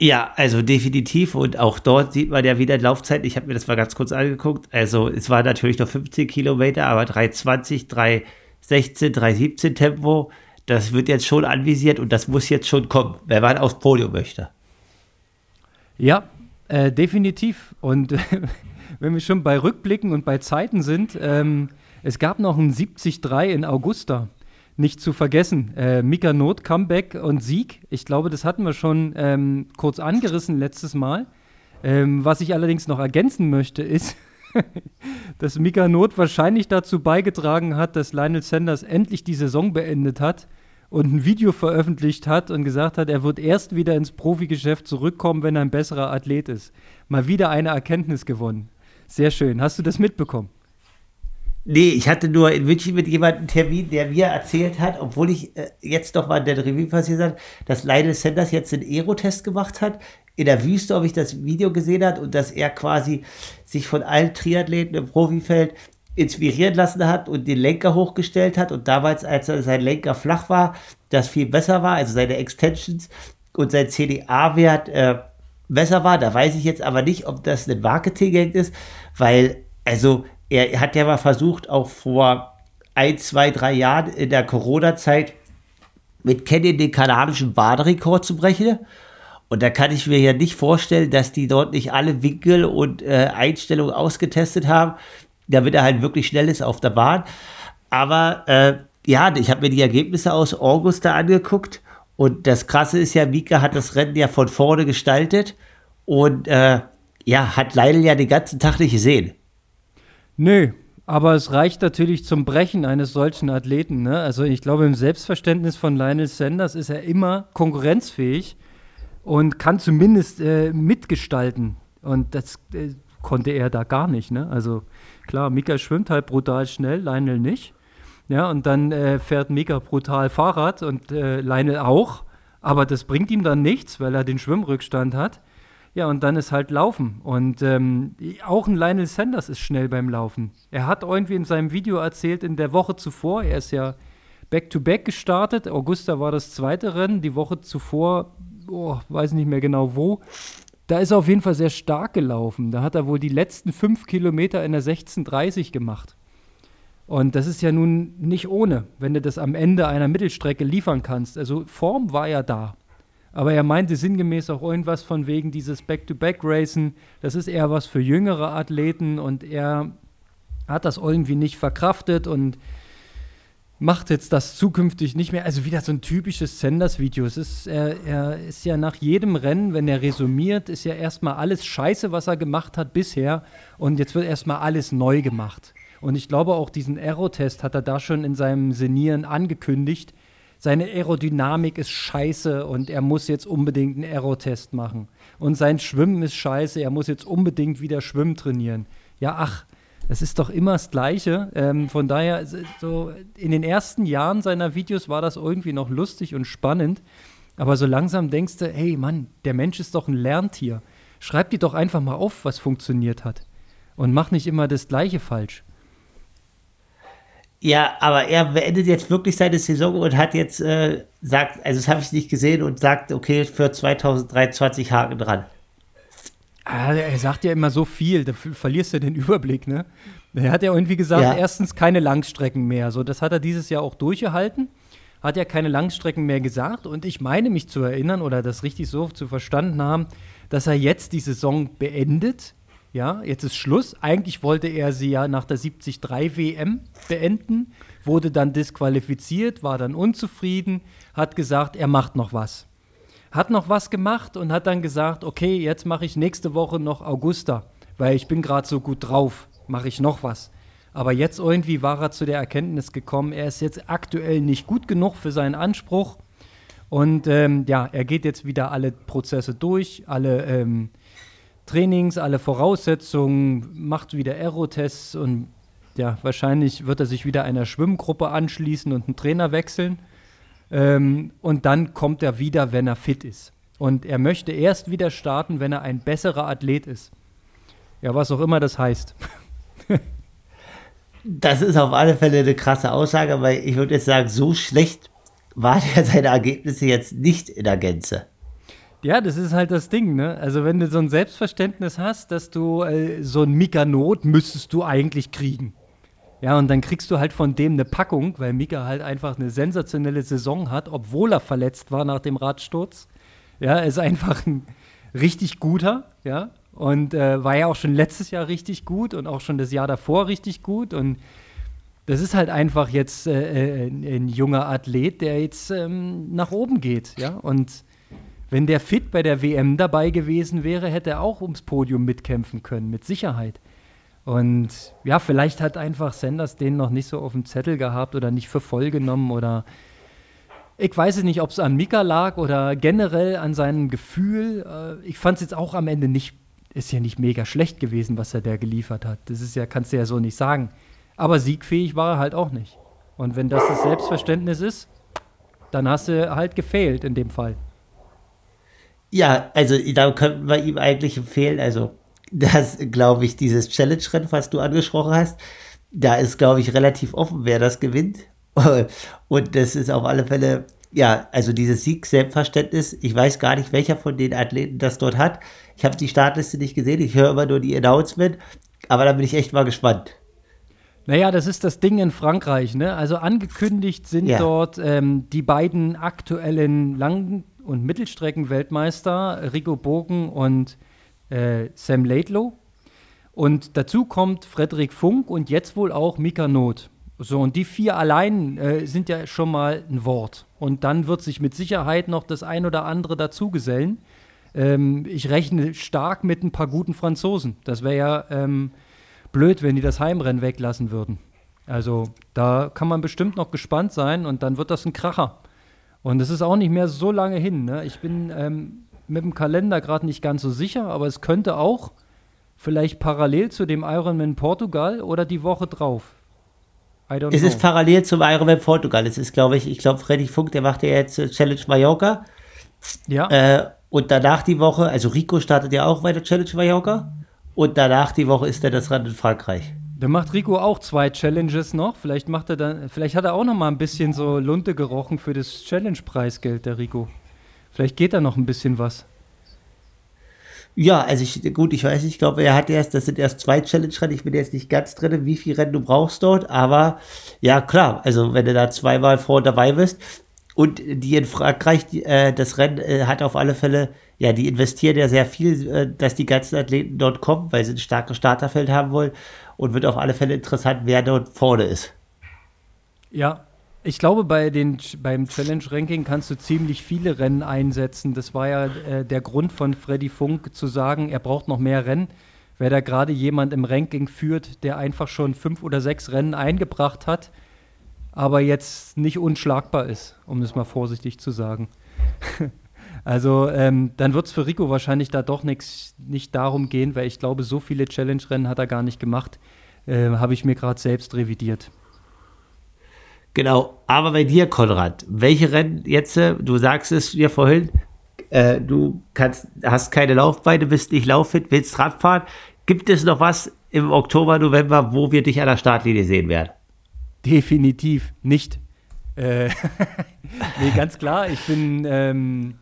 Ja, also definitiv. Und auch dort sieht man ja wieder Laufzeit. Ich habe mir das mal ganz kurz angeguckt. Also es war natürlich noch 15 Kilometer, aber 320, 316, 317 Tempo. Das wird jetzt schon anvisiert und das muss jetzt schon kommen, wenn man aufs Podium möchte. Ja, äh, definitiv. Und <laughs> wenn wir schon bei Rückblicken und bei Zeiten sind, ähm, es gab noch ein 73 in Augusta nicht zu vergessen. Äh, Mika Not, Comeback und Sieg. Ich glaube, das hatten wir schon ähm, kurz angerissen letztes Mal. Ähm, was ich allerdings noch ergänzen möchte, ist, <laughs> dass Mika Not wahrscheinlich dazu beigetragen hat, dass Lionel Sanders endlich die Saison beendet hat und ein Video veröffentlicht hat und gesagt hat, er wird erst wieder ins Profigeschäft zurückkommen, wenn er ein besserer Athlet ist. Mal wieder eine Erkenntnis gewonnen. Sehr schön. Hast du das mitbekommen? Nee, ich hatte nur in München mit jemandem einen Termin, der mir erzählt hat, obwohl ich äh, jetzt noch mal in der Revue passiert hat, dass Lionel Sanders jetzt einen Aero-Test gemacht hat. In der Wüste, ob ich das Video gesehen hat und dass er quasi sich von allen Triathleten im Profifeld inspirieren lassen hat und den Lenker hochgestellt hat und damals, als sein Lenker flach war, das viel besser war, also seine Extensions und sein CDA-Wert äh, besser war. Da weiß ich jetzt aber nicht, ob das ein Marketing ist, weil also er hat ja mal versucht, auch vor ein, zwei, drei Jahren in der Corona-Zeit mit Kenny den kanadischen Baderekord zu brechen. Und da kann ich mir ja nicht vorstellen, dass die dort nicht alle Winkel und äh, Einstellungen ausgetestet haben, damit er halt wirklich schnell ist auf der Bahn. Aber äh, ja, ich habe mir die Ergebnisse aus August da angeguckt. Und das Krasse ist ja, Mika hat das Rennen ja von vorne gestaltet und äh, ja, hat leider ja den ganzen Tag nicht gesehen. Nö, aber es reicht natürlich zum Brechen eines solchen Athleten. Ne? Also ich glaube, im Selbstverständnis von Lionel Sanders ist er immer konkurrenzfähig und kann zumindest äh, mitgestalten. Und das äh, konnte er da gar nicht. Ne? Also klar, Mika schwimmt halt brutal schnell, Lionel nicht. Ja, und dann äh, fährt Mika brutal Fahrrad und äh, Lionel auch. Aber das bringt ihm dann nichts, weil er den Schwimmrückstand hat. Ja, und dann ist halt Laufen. Und ähm, auch ein Lionel Sanders ist schnell beim Laufen. Er hat irgendwie in seinem Video erzählt, in der Woche zuvor, er ist ja back-to-back -back gestartet. Augusta war das zweite Rennen. Die Woche zuvor, oh, weiß nicht mehr genau wo. Da ist er auf jeden Fall sehr stark gelaufen. Da hat er wohl die letzten fünf Kilometer in der 16:30 gemacht. Und das ist ja nun nicht ohne, wenn du das am Ende einer Mittelstrecke liefern kannst. Also Form war ja da. Aber er meinte sinngemäß auch irgendwas von wegen dieses Back-to-Back-Racen. Das ist eher was für jüngere Athleten und er hat das irgendwie nicht verkraftet und macht jetzt das zukünftig nicht mehr. Also wieder so ein typisches Sanders-Video. er, er ist ja nach jedem Rennen, wenn er resumiert, ist ja erstmal alles scheiße, was er gemacht hat bisher. Und jetzt wird erstmal alles neu gemacht. Und ich glaube auch diesen Aero-Test hat er da schon in seinem Senieren angekündigt seine Aerodynamik ist scheiße und er muss jetzt unbedingt einen Aerotest machen. Und sein Schwimmen ist scheiße, er muss jetzt unbedingt wieder Schwimmen trainieren. Ja, ach, es ist doch immer das Gleiche. Ähm, von daher, so in den ersten Jahren seiner Videos war das irgendwie noch lustig und spannend. Aber so langsam denkst du, hey Mann, der Mensch ist doch ein Lerntier. Schreib dir doch einfach mal auf, was funktioniert hat. Und mach nicht immer das Gleiche falsch. Ja, aber er beendet jetzt wirklich seine Saison und hat jetzt äh, sagt, also das habe ich nicht gesehen und sagt, okay, für 2023 Haken dran. Ah, er sagt ja immer so viel, da verlierst du den Überblick, ne? Er hat ja irgendwie gesagt, ja. erstens keine Langstrecken mehr. So, das hat er dieses Jahr auch durchgehalten. Hat ja keine Langstrecken mehr gesagt. Und ich meine mich zu erinnern oder das richtig so zu verstanden haben, dass er jetzt die Saison beendet ja, jetzt ist Schluss. Eigentlich wollte er sie ja nach der 73 WM beenden, wurde dann disqualifiziert, war dann unzufrieden, hat gesagt, er macht noch was. Hat noch was gemacht und hat dann gesagt, okay, jetzt mache ich nächste Woche noch Augusta, weil ich bin gerade so gut drauf, mache ich noch was. Aber jetzt irgendwie war er zu der Erkenntnis gekommen, er ist jetzt aktuell nicht gut genug für seinen Anspruch. Und ähm, ja, er geht jetzt wieder alle Prozesse durch, alle ähm, Trainings, alle Voraussetzungen, macht wieder Aerotests und ja, wahrscheinlich wird er sich wieder einer Schwimmgruppe anschließen und einen Trainer wechseln. Ähm, und dann kommt er wieder, wenn er fit ist. Und er möchte erst wieder starten, wenn er ein besserer Athlet ist. Ja, was auch immer das heißt. <laughs> Das ist auf alle Fälle eine krasse Aussage, weil ich würde jetzt sagen, so schlecht waren ja seine Ergebnisse jetzt nicht in der Gänze. Ja, das ist halt das Ding, ne? Also wenn du so ein Selbstverständnis hast, dass du äh, so ein Mika-Not müsstest du eigentlich kriegen. Ja, und dann kriegst du halt von dem eine Packung, weil Mika halt einfach eine sensationelle Saison hat, obwohl er verletzt war nach dem Radsturz. Ja, er ist einfach ein richtig guter, ja. Und äh, war ja auch schon letztes Jahr richtig gut und auch schon das Jahr davor richtig gut. Und das ist halt einfach jetzt äh, äh ein, ein, junger Athlet, der jetzt ähm, nach oben geht, ja. Und wenn der fit bei der WM dabei gewesen wäre, hätte er auch ums Podium mitkämpfen können, mit Sicherheit. Und ja, vielleicht hat einfach Sanders den noch nicht so auf dem Zettel gehabt oder nicht für voll genommen oder ich weiß es nicht, ob es an Mika lag oder generell an seinem Gefühl. Äh, ich fand es jetzt auch am Ende nicht, ist ja nicht mega schlecht gewesen, was er da geliefert hat. Das ist ja, kannst du ja so nicht sagen. Aber siegfähig war er halt auch nicht. Und wenn das das Selbstverständnis ist, dann hast du halt gefehlt in dem Fall. Ja, also da könnten wir ihm eigentlich empfehlen, also das, glaube ich, dieses Challenge-Rennen, was du angesprochen hast, da ist, glaube ich, relativ offen, wer das gewinnt. <laughs> Und das ist auf alle Fälle, ja, also dieses Sieg-Selbstverständnis, ich weiß gar nicht, welcher von den Athleten das dort hat. Ich habe die Startliste nicht gesehen, ich höre immer nur die Announcement, aber da bin ich echt mal gespannt. Naja, das ist das Ding in Frankreich, ne? Also angekündigt sind ja. dort ähm, die beiden aktuellen Lang- und Mittelstreckenweltmeister Rico Bogen und äh, Sam Laidlow. Und dazu kommt Frederik Funk und jetzt wohl auch Mika Not. So, und die vier allein äh, sind ja schon mal ein Wort. Und dann wird sich mit Sicherheit noch das ein oder andere dazugesellen. Ähm, ich rechne stark mit ein paar guten Franzosen. Das wäre ja ähm, blöd, wenn die das Heimrennen weglassen würden. Also da kann man bestimmt noch gespannt sein und dann wird das ein Kracher. Und es ist auch nicht mehr so lange hin. Ne? Ich bin ähm, mit dem Kalender gerade nicht ganz so sicher, aber es könnte auch vielleicht parallel zu dem Ironman Portugal oder die Woche drauf. es know. ist parallel zum Ironman Portugal. Es ist, glaube ich, ich glaube, Freddy Funk, der macht ja jetzt äh, Challenge Mallorca. Ja. Äh, und danach die Woche, also Rico startet ja auch bei der Challenge Mallorca. Und danach die Woche ist er das Rad in Frankreich. Dann macht Rico auch zwei Challenges noch. Vielleicht macht er dann, vielleicht hat er auch noch mal ein bisschen so Lunte gerochen für das Challenge-Preisgeld, der Rico. Vielleicht geht da noch ein bisschen was. Ja, also ich, gut, ich weiß nicht, ich glaube, er hat erst, das sind erst zwei Challenge-Rennen, ich bin jetzt nicht ganz drin, wie viel Rennen du brauchst dort, aber ja, klar, also wenn du da zweimal vor dabei bist und die in Frankreich, die, äh, das Rennen äh, hat auf alle Fälle, ja, die investieren ja sehr viel, äh, dass die ganzen Athleten dort kommen, weil sie ein starkes Starterfeld haben wollen und wird auf alle Fälle interessant, wer dort vorne ist. Ja, ich glaube, bei den, beim Challenge-Ranking kannst du ziemlich viele Rennen einsetzen. Das war ja äh, der Grund von Freddy Funk zu sagen, er braucht noch mehr Rennen. Wer da gerade jemand im Ranking führt, der einfach schon fünf oder sechs Rennen eingebracht hat, aber jetzt nicht unschlagbar ist, um es mal vorsichtig zu sagen. <laughs> Also ähm, dann wird es für Rico wahrscheinlich da doch nix, nicht darum gehen, weil ich glaube, so viele Challenge-Rennen hat er gar nicht gemacht. Äh, Habe ich mir gerade selbst revidiert. Genau, aber bei dir, Konrad, welche Rennen jetzt, äh, du sagst es mir vorhin, äh, du kannst, hast keine Laufbeine, bist nicht lauffit, willst Radfahren. Gibt es noch was im Oktober, November, wo wir dich an der Startlinie sehen werden? Definitiv nicht. Äh, <laughs> nee, ganz klar, ich bin ähm,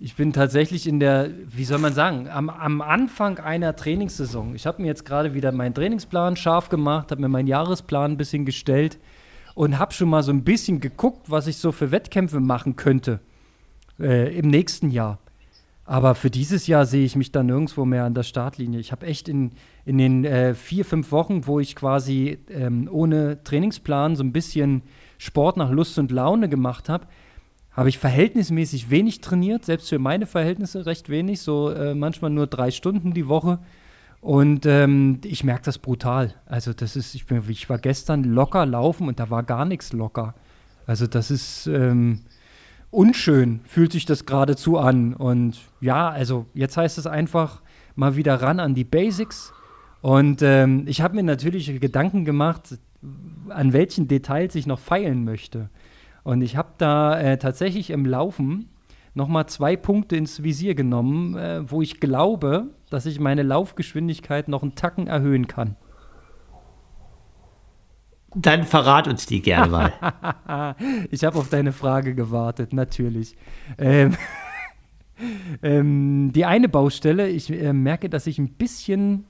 ich bin tatsächlich in der, wie soll man sagen, am, am Anfang einer Trainingssaison. Ich habe mir jetzt gerade wieder meinen Trainingsplan scharf gemacht, habe mir meinen Jahresplan ein bisschen gestellt und habe schon mal so ein bisschen geguckt, was ich so für Wettkämpfe machen könnte äh, im nächsten Jahr. Aber für dieses Jahr sehe ich mich da nirgendwo mehr an der Startlinie. Ich habe echt in, in den äh, vier, fünf Wochen, wo ich quasi ähm, ohne Trainingsplan so ein bisschen Sport nach Lust und Laune gemacht habe, habe ich verhältnismäßig wenig trainiert, selbst für meine Verhältnisse recht wenig, so äh, manchmal nur drei Stunden die Woche. Und ähm, ich merke das brutal. Also das ist, ich, bin, ich war gestern locker laufen und da war gar nichts locker. Also das ist ähm, unschön, fühlt sich das geradezu an. Und ja, also jetzt heißt es einfach mal wieder ran an die Basics. Und ähm, ich habe mir natürlich Gedanken gemacht, an welchen Details ich noch feilen möchte. Und ich habe da äh, tatsächlich im Laufen nochmal zwei Punkte ins Visier genommen, äh, wo ich glaube, dass ich meine Laufgeschwindigkeit noch einen Tacken erhöhen kann. Dann verrat uns die gerne mal. <laughs> ich habe auf deine Frage gewartet, natürlich. Ähm, <laughs> ähm, die eine Baustelle, ich äh, merke, dass ich ein bisschen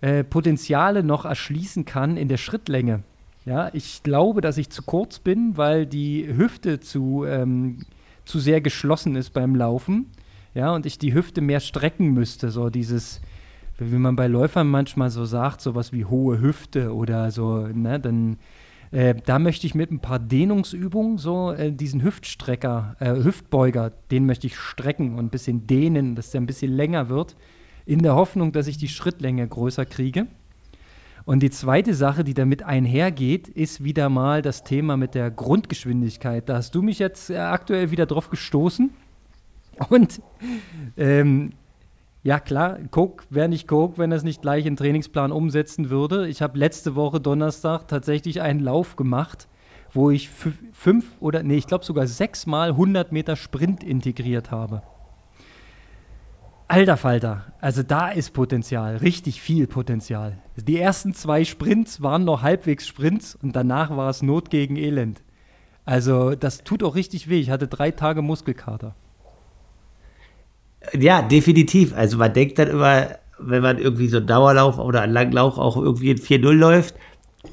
äh, Potenziale noch erschließen kann in der Schrittlänge. Ja, ich glaube, dass ich zu kurz bin, weil die Hüfte zu, ähm, zu sehr geschlossen ist beim Laufen. Ja, und ich die Hüfte mehr strecken müsste. So dieses, wie man bei Läufern manchmal so sagt, sowas wie hohe Hüfte oder so, ne, dann äh, da möchte ich mit ein paar Dehnungsübungen so äh, diesen Hüftstrecker, äh, Hüftbeuger, den möchte ich strecken und ein bisschen dehnen, dass der ein bisschen länger wird, in der Hoffnung, dass ich die Schrittlänge größer kriege. Und die zweite Sache, die damit einhergeht, ist wieder mal das Thema mit der Grundgeschwindigkeit. Da hast du mich jetzt äh, aktuell wieder drauf gestoßen. Und ähm, ja, klar, Coke wäre nicht Coke, wenn er es nicht gleich in Trainingsplan umsetzen würde. Ich habe letzte Woche Donnerstag tatsächlich einen Lauf gemacht, wo ich fünf oder, nee, ich glaube sogar sechsmal 100 Meter Sprint integriert habe. Alter Falter, also da ist Potenzial, richtig viel Potenzial. Die ersten zwei Sprints waren noch halbwegs Sprints und danach war es Not gegen Elend. Also das tut auch richtig weh. Ich hatte drei Tage Muskelkater. Ja, definitiv. Also man denkt dann immer, wenn man irgendwie so einen Dauerlauf oder einen Langlauf auch irgendwie in 4-0 läuft,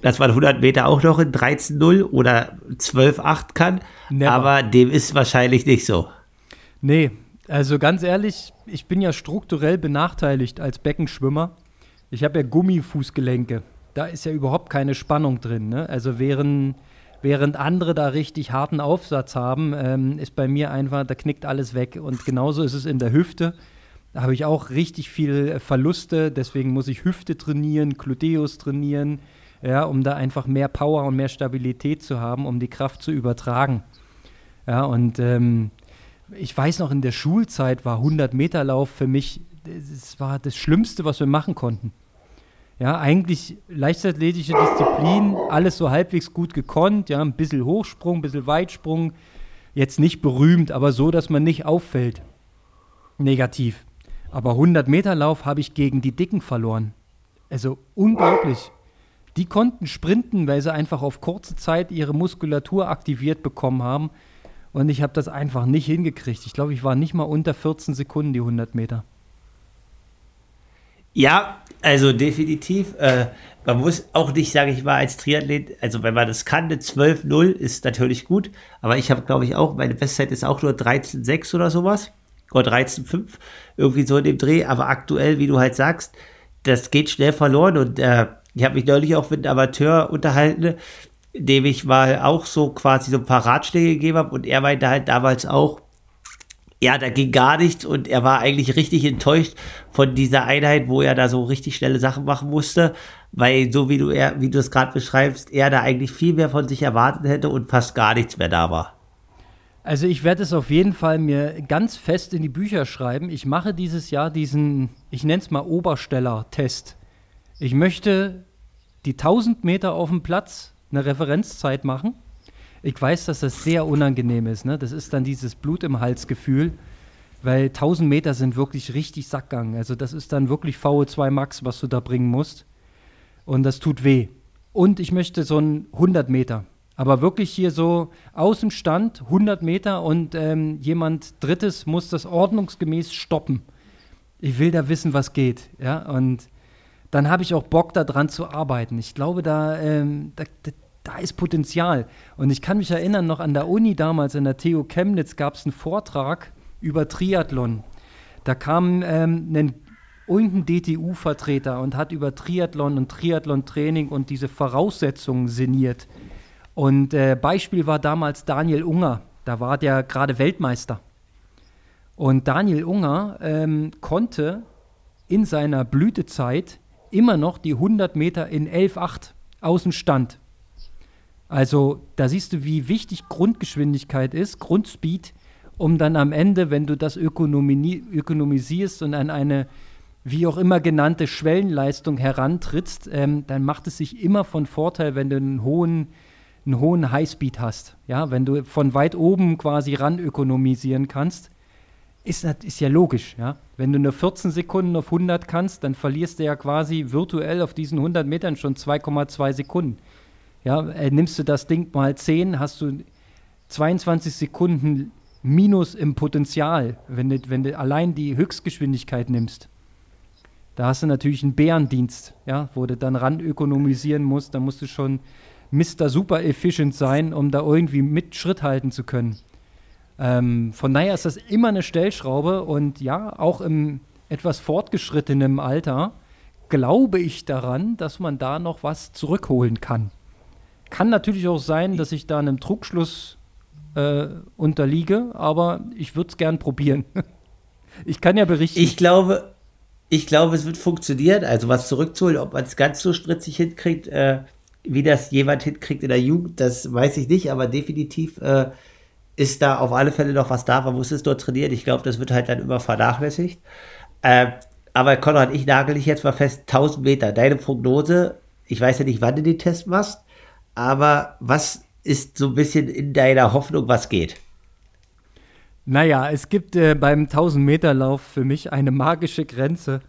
dass man 100 Meter auch noch in 13-0 oder 12-8 kann. Never. Aber dem ist wahrscheinlich nicht so. Nee, also ganz ehrlich, ich bin ja strukturell benachteiligt als Beckenschwimmer. Ich habe ja Gummifußgelenke. Da ist ja überhaupt keine Spannung drin. Ne? Also während Während andere da richtig harten Aufsatz haben, ähm, ist bei mir einfach, da knickt alles weg. Und genauso ist es in der Hüfte. Da habe ich auch richtig viel äh, Verluste, deswegen muss ich Hüfte trainieren, Gluteus trainieren, ja, um da einfach mehr Power und mehr Stabilität zu haben, um die Kraft zu übertragen. Ja, und ähm, ich weiß noch, in der Schulzeit war 100 Meter Lauf für mich, das war das Schlimmste, was wir machen konnten. Ja, eigentlich leichtathletische Disziplin, alles so halbwegs gut gekonnt, ja, ein bisschen Hochsprung, ein bisschen Weitsprung, jetzt nicht berühmt, aber so, dass man nicht auffällt. Negativ. Aber 100 Meter Lauf habe ich gegen die Dicken verloren. Also unglaublich. Die konnten sprinten, weil sie einfach auf kurze Zeit ihre Muskulatur aktiviert bekommen haben. Und ich habe das einfach nicht hingekriegt. Ich glaube, ich war nicht mal unter 14 Sekunden die 100 Meter. Ja, also definitiv. Äh, man muss auch nicht, sage ich mal, als Triathlet, also wenn man das kann, eine 12-0 ist natürlich gut, aber ich habe, glaube ich, auch, meine Bestzeit ist auch nur 13-6 oder sowas. Oder 13-5, irgendwie so in dem Dreh, aber aktuell, wie du halt sagst, das geht schnell verloren und äh, ich habe mich neulich auch mit einem Amateur unterhalten, dem ich mal auch so quasi so ein paar Ratschläge gegeben habe und er meinte halt damals auch, ja, da ging gar nichts und er war eigentlich richtig enttäuscht von dieser Einheit, wo er da so richtig schnelle Sachen machen musste, weil so wie du er, wie du es gerade beschreibst, er da eigentlich viel mehr von sich erwartet hätte und fast gar nichts mehr da war. Also ich werde es auf jeden Fall mir ganz fest in die Bücher schreiben. Ich mache dieses Jahr diesen, ich nenne es mal Obersteller-Test. Ich möchte die 1000 Meter auf dem Platz eine Referenzzeit machen ich weiß, dass das sehr unangenehm ist. Ne? Das ist dann dieses Blut im Hals-Gefühl, weil 1000 Meter sind wirklich richtig Sackgang. Also das ist dann wirklich VO2 Max, was du da bringen musst. Und das tut weh. Und ich möchte so ein 100 Meter. Aber wirklich hier so aus dem Stand 100 Meter und ähm, jemand Drittes muss das ordnungsgemäß stoppen. Ich will da wissen, was geht. Ja, und dann habe ich auch Bock, daran zu arbeiten. Ich glaube, da, ähm, da, da ist Potenzial. Und ich kann mich erinnern, noch an der Uni damals, in der TU Chemnitz, gab es einen Vortrag über Triathlon. Da kam ähm, ein, irgendein DTU-Vertreter und hat über Triathlon und Triathlon-Training und diese Voraussetzungen sinniert. Und äh, Beispiel war damals Daniel Unger. Da war der gerade Weltmeister. Und Daniel Unger ähm, konnte in seiner Blütezeit immer noch die 100 Meter in 11,8 aus dem Stand. Also da siehst du, wie wichtig Grundgeschwindigkeit ist, Grundspeed, um dann am Ende, wenn du das ökonomisierst und an eine wie auch immer genannte Schwellenleistung herantrittst, ähm, dann macht es sich immer von Vorteil, wenn du einen hohen, einen hohen Highspeed hast. Ja, wenn du von weit oben quasi ran ökonomisieren kannst, ist, ist ja logisch. Ja? Wenn du nur 14 Sekunden auf 100 kannst, dann verlierst du ja quasi virtuell auf diesen 100 Metern schon 2,2 Sekunden. Ja, äh, nimmst du das Ding mal 10, hast du 22 Sekunden Minus im Potenzial, wenn du, wenn du allein die Höchstgeschwindigkeit nimmst. Da hast du natürlich einen Bärendienst, ja, wo du dann ran ökonomisieren musst. Da musst du schon Mr. Super Efficient sein, um da irgendwie mit Schritt halten zu können. Ähm, von daher ist das immer eine Stellschraube und ja, auch im etwas fortgeschrittenen Alter glaube ich daran, dass man da noch was zurückholen kann. Kann natürlich auch sein, dass ich da einem Trugschluss äh, unterliege, aber ich würde es gern probieren. <laughs> ich kann ja berichten. Ich glaube, ich glaube, es wird funktionieren. Also was zurückzuholen, ob man es ganz so spritzig hinkriegt, äh, wie das jemand hinkriegt in der Jugend, das weiß ich nicht, aber definitiv äh, ist da auf alle Fälle noch was da. Man muss es dort trainieren. Ich glaube, das wird halt dann immer vernachlässigt. Äh, aber Konrad, ich nagel dich jetzt mal fest, 1000 Meter. Deine Prognose, ich weiß ja nicht, wann du den Test machst, aber was ist so ein bisschen in deiner Hoffnung, was geht? Naja, es gibt äh, beim 1000-Meter-Lauf für mich eine magische Grenze.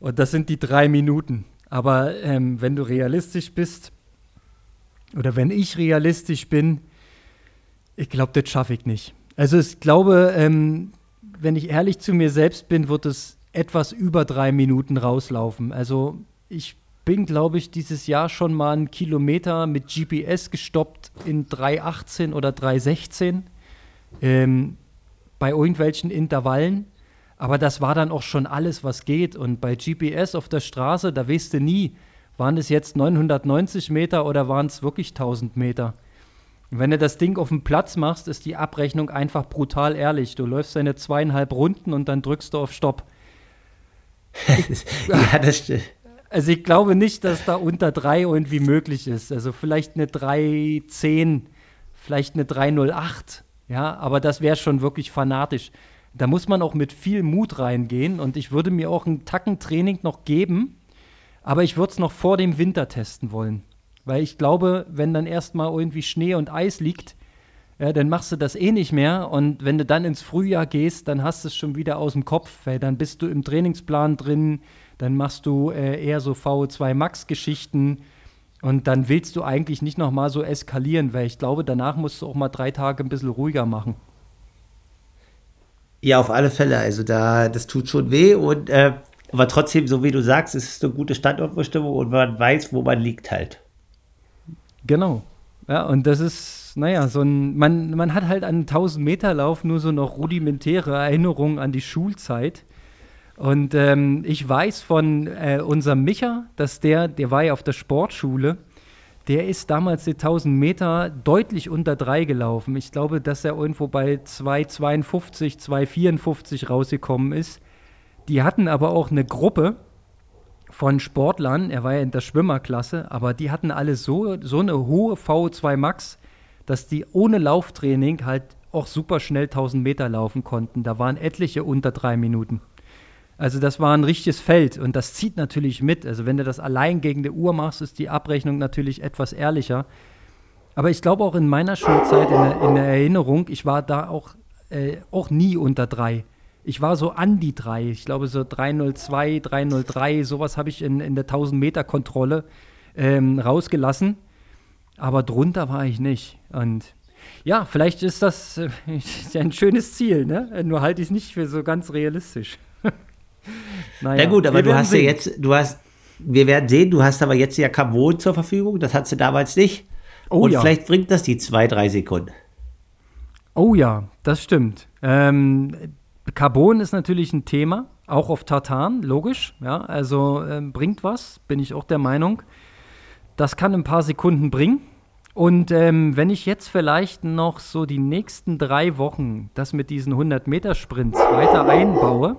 Und das sind die drei Minuten. Aber ähm, wenn du realistisch bist, oder wenn ich realistisch bin, ich glaube, das schaffe ich nicht. Also ich glaube, ähm, wenn ich ehrlich zu mir selbst bin, wird es etwas über drei Minuten rauslaufen. Also ich bin, glaube ich, dieses Jahr schon mal einen Kilometer mit GPS gestoppt in 3,18 oder 3,16 ähm, bei irgendwelchen Intervallen. Aber das war dann auch schon alles, was geht. Und bei GPS auf der Straße, da weißt du nie, waren es jetzt 990 Meter oder waren es wirklich 1000 Meter. Wenn du das Ding auf dem Platz machst, ist die Abrechnung einfach brutal ehrlich. Du läufst deine zweieinhalb Runden und dann drückst du auf Stopp. <laughs> ja, das stimmt. Also ich glaube nicht, dass da unter 3 irgendwie möglich ist. Also vielleicht eine 3,10, vielleicht eine 3,08. Ja, aber das wäre schon wirklich fanatisch. Da muss man auch mit viel Mut reingehen und ich würde mir auch ein Tackentraining noch geben, aber ich würde es noch vor dem Winter testen wollen. Weil ich glaube, wenn dann erstmal irgendwie Schnee und Eis liegt, ja, dann machst du das eh nicht mehr. Und wenn du dann ins Frühjahr gehst, dann hast du es schon wieder aus dem Kopf, weil dann bist du im Trainingsplan drin, dann machst du äh, eher so VO2 Max-Geschichten und dann willst du eigentlich nicht nochmal so eskalieren, weil ich glaube, danach musst du auch mal drei Tage ein bisschen ruhiger machen. Ja, auf alle Fälle. Also da, das tut schon weh und äh, aber trotzdem, so wie du sagst, es ist eine gute Standortbestimmung und man weiß, wo man liegt halt. Genau. Ja, und das ist, naja, so ein, man, man hat halt an 1000 Meter Lauf nur so noch rudimentäre Erinnerungen an die Schulzeit. Und ähm, ich weiß von äh, unserem Micha, dass der, der war ja auf der Sportschule, der ist damals die 1000 Meter deutlich unter drei gelaufen. Ich glaube, dass er irgendwo bei 2,52, 2,54 rausgekommen ist. Die hatten aber auch eine Gruppe von Sportlern, er war ja in der Schwimmerklasse, aber die hatten alle so, so eine hohe VO2 Max, dass die ohne Lauftraining halt auch super schnell 1000 Meter laufen konnten. Da waren etliche unter drei Minuten. Also das war ein richtiges Feld und das zieht natürlich mit. Also wenn du das allein gegen die Uhr machst, ist die Abrechnung natürlich etwas ehrlicher. Aber ich glaube auch in meiner Schulzeit, in der, in der Erinnerung, ich war da auch, äh, auch nie unter drei. Ich war so an die drei. Ich glaube so 302, 303, sowas habe ich in, in der 1000-Meter-Kontrolle ähm, rausgelassen. Aber drunter war ich nicht. Und ja, vielleicht ist das äh, <laughs> ein schönes Ziel, ne? Nur halte ich es nicht für so ganz realistisch. <laughs> naja, Na gut, aber du hast sehen. ja jetzt, du hast, wir werden sehen, du hast aber jetzt ja Carbon zur Verfügung, das hattest du damals nicht. Oh, Und ja. vielleicht bringt das die zwei, drei Sekunden. Oh ja, das stimmt. Ähm, Carbon ist natürlich ein Thema, auch auf Tartan, logisch. Ja, also äh, bringt was, bin ich auch der Meinung. Das kann ein paar Sekunden bringen. Und ähm, wenn ich jetzt vielleicht noch so die nächsten drei Wochen das mit diesen 100-Meter-Sprints weiter einbaue,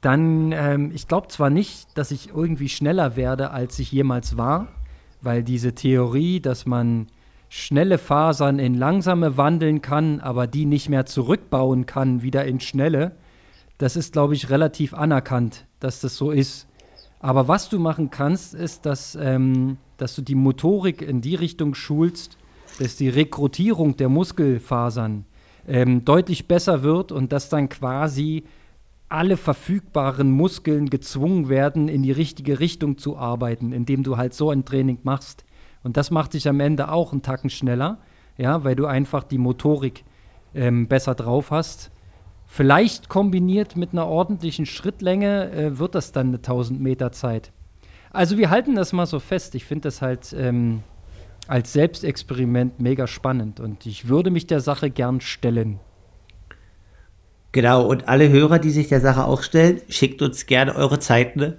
dann, ähm, ich glaube zwar nicht, dass ich irgendwie schneller werde, als ich jemals war, weil diese Theorie, dass man schnelle Fasern in langsame wandeln kann, aber die nicht mehr zurückbauen kann, wieder in schnelle, das ist, glaube ich, relativ anerkannt, dass das so ist. Aber was du machen kannst, ist, dass, ähm, dass du die Motorik in die Richtung schulst, dass die Rekrutierung der Muskelfasern ähm, deutlich besser wird und dass dann quasi alle verfügbaren Muskeln gezwungen werden, in die richtige Richtung zu arbeiten, indem du halt so ein Training machst. Und das macht dich am Ende auch einen Tacken schneller, ja, weil du einfach die Motorik ähm, besser drauf hast. Vielleicht kombiniert mit einer ordentlichen Schrittlänge äh, wird das dann eine 1000 Meter Zeit. Also wir halten das mal so fest. Ich finde das halt ähm, als Selbstexperiment mega spannend und ich würde mich der Sache gern stellen. Genau, und alle Hörer, die sich der Sache auch stellen, schickt uns gerne eure Zeiten, ne?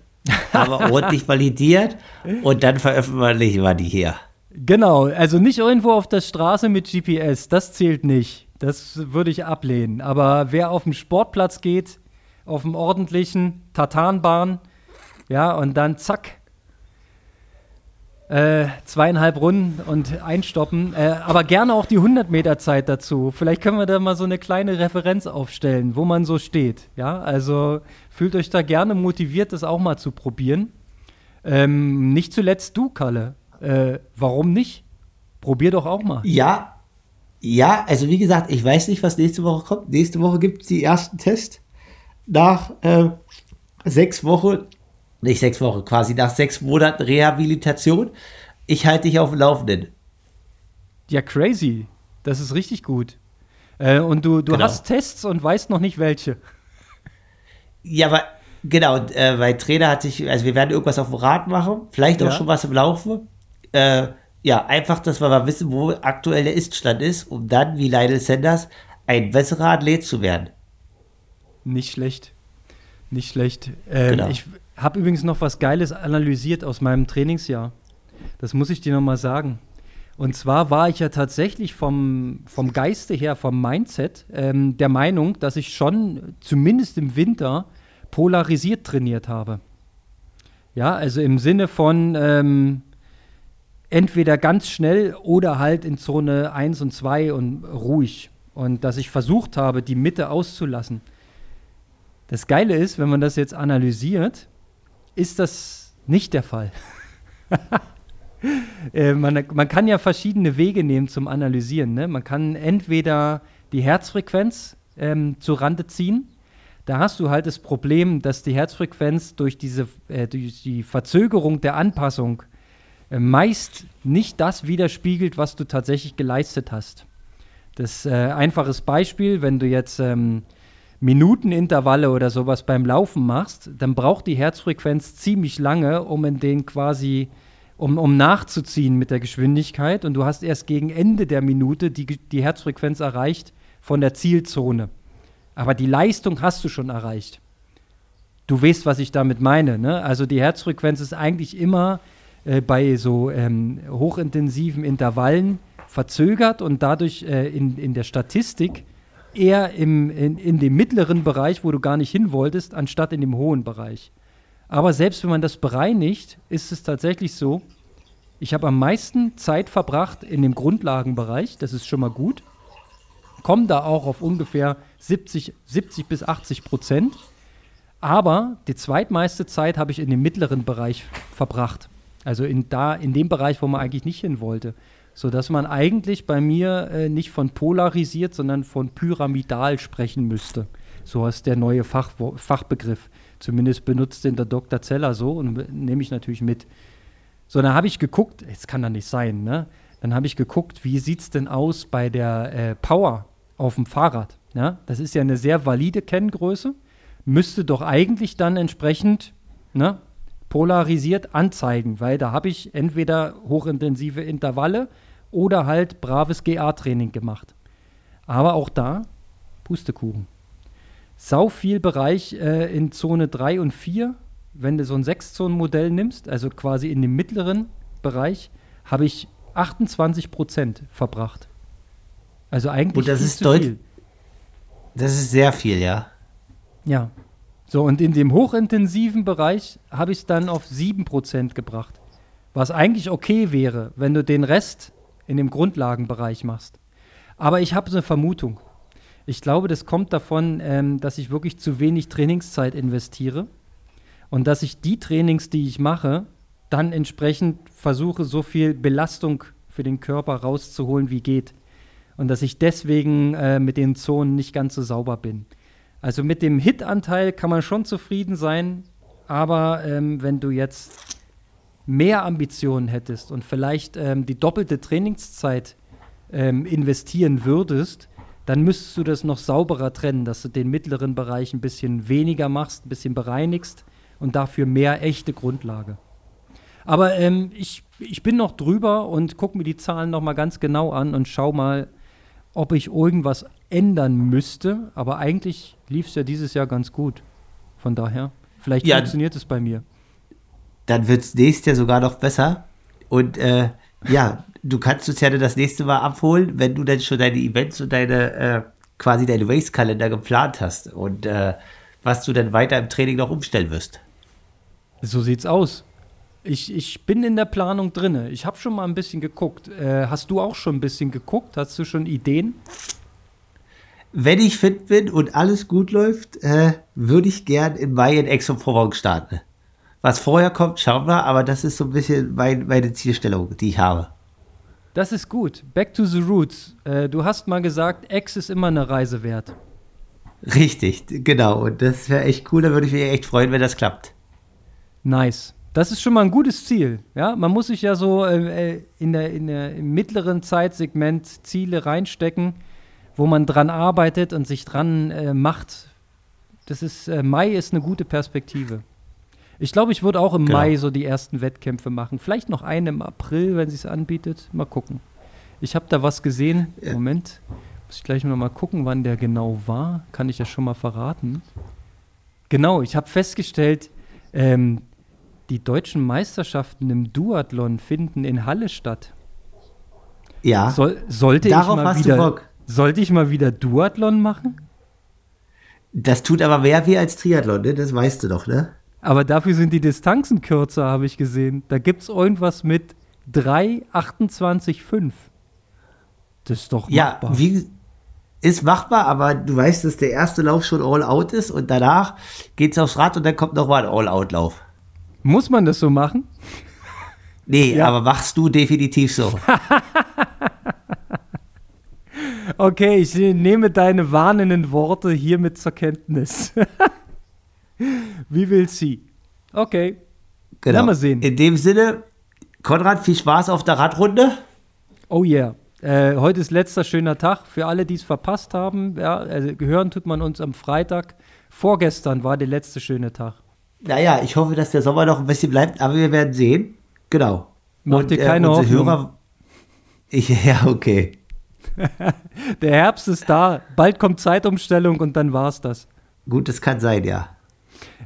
Aber ordentlich validiert und dann veröffentlichen wir die hier. Genau, also nicht irgendwo auf der Straße mit GPS, das zählt nicht. Das würde ich ablehnen. Aber wer auf dem Sportplatz geht, auf dem ordentlichen Tartanbahn, ja, und dann zack, äh, zweieinhalb Runden und einstoppen. Äh, aber gerne auch die 100 Meter Zeit dazu. Vielleicht können wir da mal so eine kleine Referenz aufstellen, wo man so steht. Ja, also fühlt euch da gerne motiviert, das auch mal zu probieren. Ähm, nicht zuletzt du, Kalle. Äh, warum nicht? Probier doch auch mal. Ja, ja, also wie gesagt, ich weiß nicht, was nächste Woche kommt. Nächste Woche gibt es die ersten Tests. Nach äh, sechs Wochen nicht sechs Wochen, quasi nach sechs Monaten Rehabilitation. Ich halte dich auf dem Laufenden. Ja, crazy. Das ist richtig gut. Äh, und du, du genau. hast Tests und weißt noch nicht welche. Ja, aber genau, äh, mein Trainer hat sich, also wir werden irgendwas auf dem Rad machen, vielleicht auch ja. schon was im Laufen. Äh, ja, einfach, dass wir mal wissen, wo aktuell der Iststand ist, um dann, wie Lionel Sanders, ein besserer Athlet zu werden. Nicht schlecht. Nicht schlecht. Ähm, genau. Ich, habe übrigens noch was Geiles analysiert aus meinem Trainingsjahr. Das muss ich dir nochmal sagen. Und zwar war ich ja tatsächlich vom, vom Geiste her, vom Mindset, ähm, der Meinung, dass ich schon zumindest im Winter polarisiert trainiert habe. Ja, also im Sinne von ähm, entweder ganz schnell oder halt in Zone 1 und 2 und ruhig. Und dass ich versucht habe, die Mitte auszulassen. Das Geile ist, wenn man das jetzt analysiert, ist das nicht der Fall. <laughs> äh, man, man, kann ja verschiedene Wege nehmen zum Analysieren. Ne? Man kann entweder die Herzfrequenz ähm, zu Rande ziehen. Da hast du halt das Problem, dass die Herzfrequenz durch, diese, äh, durch die Verzögerung der Anpassung äh, meist nicht das widerspiegelt, was du tatsächlich geleistet hast. Das äh, einfaches Beispiel, wenn du jetzt ähm, Minutenintervalle oder sowas beim Laufen machst, dann braucht die Herzfrequenz ziemlich lange, um in den quasi, um, um nachzuziehen mit der Geschwindigkeit. Und du hast erst gegen Ende der Minute die, die Herzfrequenz erreicht von der Zielzone. Aber die Leistung hast du schon erreicht. Du weißt, was ich damit meine. Ne? Also die Herzfrequenz ist eigentlich immer äh, bei so ähm, hochintensiven Intervallen verzögert und dadurch äh, in, in der Statistik eher im, in, in dem mittleren Bereich, wo du gar nicht hin wolltest, anstatt in dem hohen Bereich. Aber selbst wenn man das bereinigt, ist es tatsächlich so, ich habe am meisten Zeit verbracht in dem Grundlagenbereich, das ist schon mal gut. Komme da auch auf ungefähr 70, 70 bis 80 Prozent. Aber die zweitmeiste Zeit habe ich in dem mittleren Bereich verbracht. Also in, da, in dem Bereich, wo man eigentlich nicht hin wollte sodass man eigentlich bei mir äh, nicht von polarisiert, sondern von pyramidal sprechen müsste. So ist der neue Fach, Fachbegriff. Zumindest benutzt den der Dr. Zeller so und nehme ich natürlich mit. So, dann habe ich geguckt, jetzt kann da nicht sein, ne? Dann habe ich geguckt, wie sieht es denn aus bei der äh, Power auf dem Fahrrad? Ja? Das ist ja eine sehr valide Kenngröße. Müsste doch eigentlich dann entsprechend ne, polarisiert anzeigen, weil da habe ich entweder hochintensive Intervalle oder halt braves GA-Training gemacht. Aber auch da Pustekuchen. Sau viel Bereich äh, in Zone 3 und 4, wenn du so ein 6-Zonen-Modell nimmst, also quasi in dem mittleren Bereich, habe ich 28 Prozent verbracht. Also eigentlich und das ist deutlich. Das ist sehr viel, ja. Ja. So, und in dem hochintensiven Bereich habe ich es dann auf 7% gebracht. Was eigentlich okay wäre, wenn du den Rest in dem Grundlagenbereich machst. Aber ich habe so eine Vermutung. Ich glaube, das kommt davon, ähm, dass ich wirklich zu wenig Trainingszeit investiere und dass ich die Trainings, die ich mache, dann entsprechend versuche, so viel Belastung für den Körper rauszuholen, wie geht. Und dass ich deswegen äh, mit den Zonen nicht ganz so sauber bin. Also mit dem Hit-Anteil kann man schon zufrieden sein, aber ähm, wenn du jetzt mehr Ambitionen hättest und vielleicht ähm, die doppelte Trainingszeit ähm, investieren würdest, dann müsstest du das noch sauberer trennen, dass du den mittleren Bereich ein bisschen weniger machst, ein bisschen bereinigst und dafür mehr echte Grundlage. Aber ähm, ich, ich bin noch drüber und gucke mir die Zahlen noch mal ganz genau an und schau mal, ob ich irgendwas ändern müsste. Aber eigentlich lief es ja dieses Jahr ganz gut. Von daher, vielleicht ja, funktioniert es bei mir. Dann wird es nächstes Jahr sogar noch besser. Und äh, ja, du kannst uns ja das nächste Mal abholen, wenn du dann schon deine Events und deine äh, quasi deinen Race-Kalender geplant hast und äh, was du dann weiter im Training noch umstellen wirst. So sieht's aus. Ich, ich bin in der Planung drin. Ich habe schon mal ein bisschen geguckt. Äh, hast du auch schon ein bisschen geguckt? Hast du schon Ideen? Wenn ich fit bin und alles gut läuft, äh, würde ich gern im Mai in Exo-Provence starten. Was vorher kommt, schauen wir, aber das ist so ein bisschen mein, meine Zielstellung, die ich habe. Das ist gut. Back to the roots. Äh, du hast mal gesagt, Ex ist immer eine Reise wert. Richtig, genau. Und das wäre echt cool. Da würde ich mich echt freuen, wenn das klappt. Nice. Das ist schon mal ein gutes Ziel. Ja, man muss sich ja so äh, äh, in der, in der, im mittleren Zeitsegment Ziele reinstecken, wo man dran arbeitet und sich dran äh, macht. Das ist, äh, Mai ist eine gute Perspektive. Ich glaube, ich würde auch im genau. Mai so die ersten Wettkämpfe machen. Vielleicht noch einen im April, wenn sie es anbietet. Mal gucken. Ich habe da was gesehen. Ja. Moment. Muss ich gleich mal gucken, wann der genau war. Kann ich ja schon mal verraten. Genau, ich habe festgestellt, ähm, die deutschen Meisterschaften im Duathlon finden in Halle statt. Ja. Soll, sollte, ich mal wieder, sollte ich mal wieder Duathlon machen? Das tut aber mehr weh als Triathlon, ne? Das weißt du doch, ne? Aber dafür sind die Distanzen kürzer, habe ich gesehen. Da gibt es irgendwas mit 3,28,5. Das ist doch machbar. Ja, wie, ist machbar, aber du weißt, dass der erste Lauf schon All-Out ist und danach geht es aufs Rad und dann kommt nochmal ein All-Out-Lauf. Muss man das so machen? Nee, ja. aber machst du definitiv so. <laughs> okay, ich nehme deine warnenden Worte hiermit zur Kenntnis. <laughs> Wie will sie? Okay. Genau. Mal sehen. In dem Sinne, Konrad, viel Spaß auf der Radrunde. Oh yeah. Äh, heute ist letzter schöner Tag für alle, die es verpasst haben. Ja, also gehören tut man uns am Freitag. Vorgestern war der letzte schöne Tag. Naja, ich hoffe, dass der Sommer noch ein bisschen bleibt, aber wir werden sehen. Genau. Mach dir keine äh, Hoffnung. Hörer, ich, <laughs> ja, okay. <laughs> der Herbst ist da. Bald kommt Zeitumstellung und dann war's das. Gut, das kann sein, ja.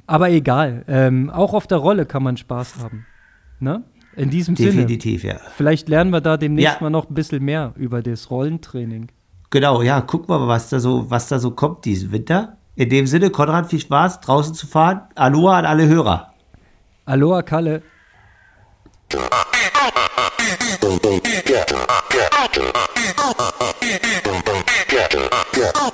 Aber egal. Ähm, auch auf der Rolle kann man Spaß haben. Ne? In diesem Definitiv, Sinne. ja. Vielleicht lernen wir da demnächst ja. mal noch ein bisschen mehr über das Rollentraining. Genau, ja, gucken wir mal, was da so, was da so kommt diesen Winter. In dem Sinne, Konrad, viel Spaß, draußen zu fahren. Aloha an alle Hörer. Aloha, Kalle. Get her, get her, get her, get her.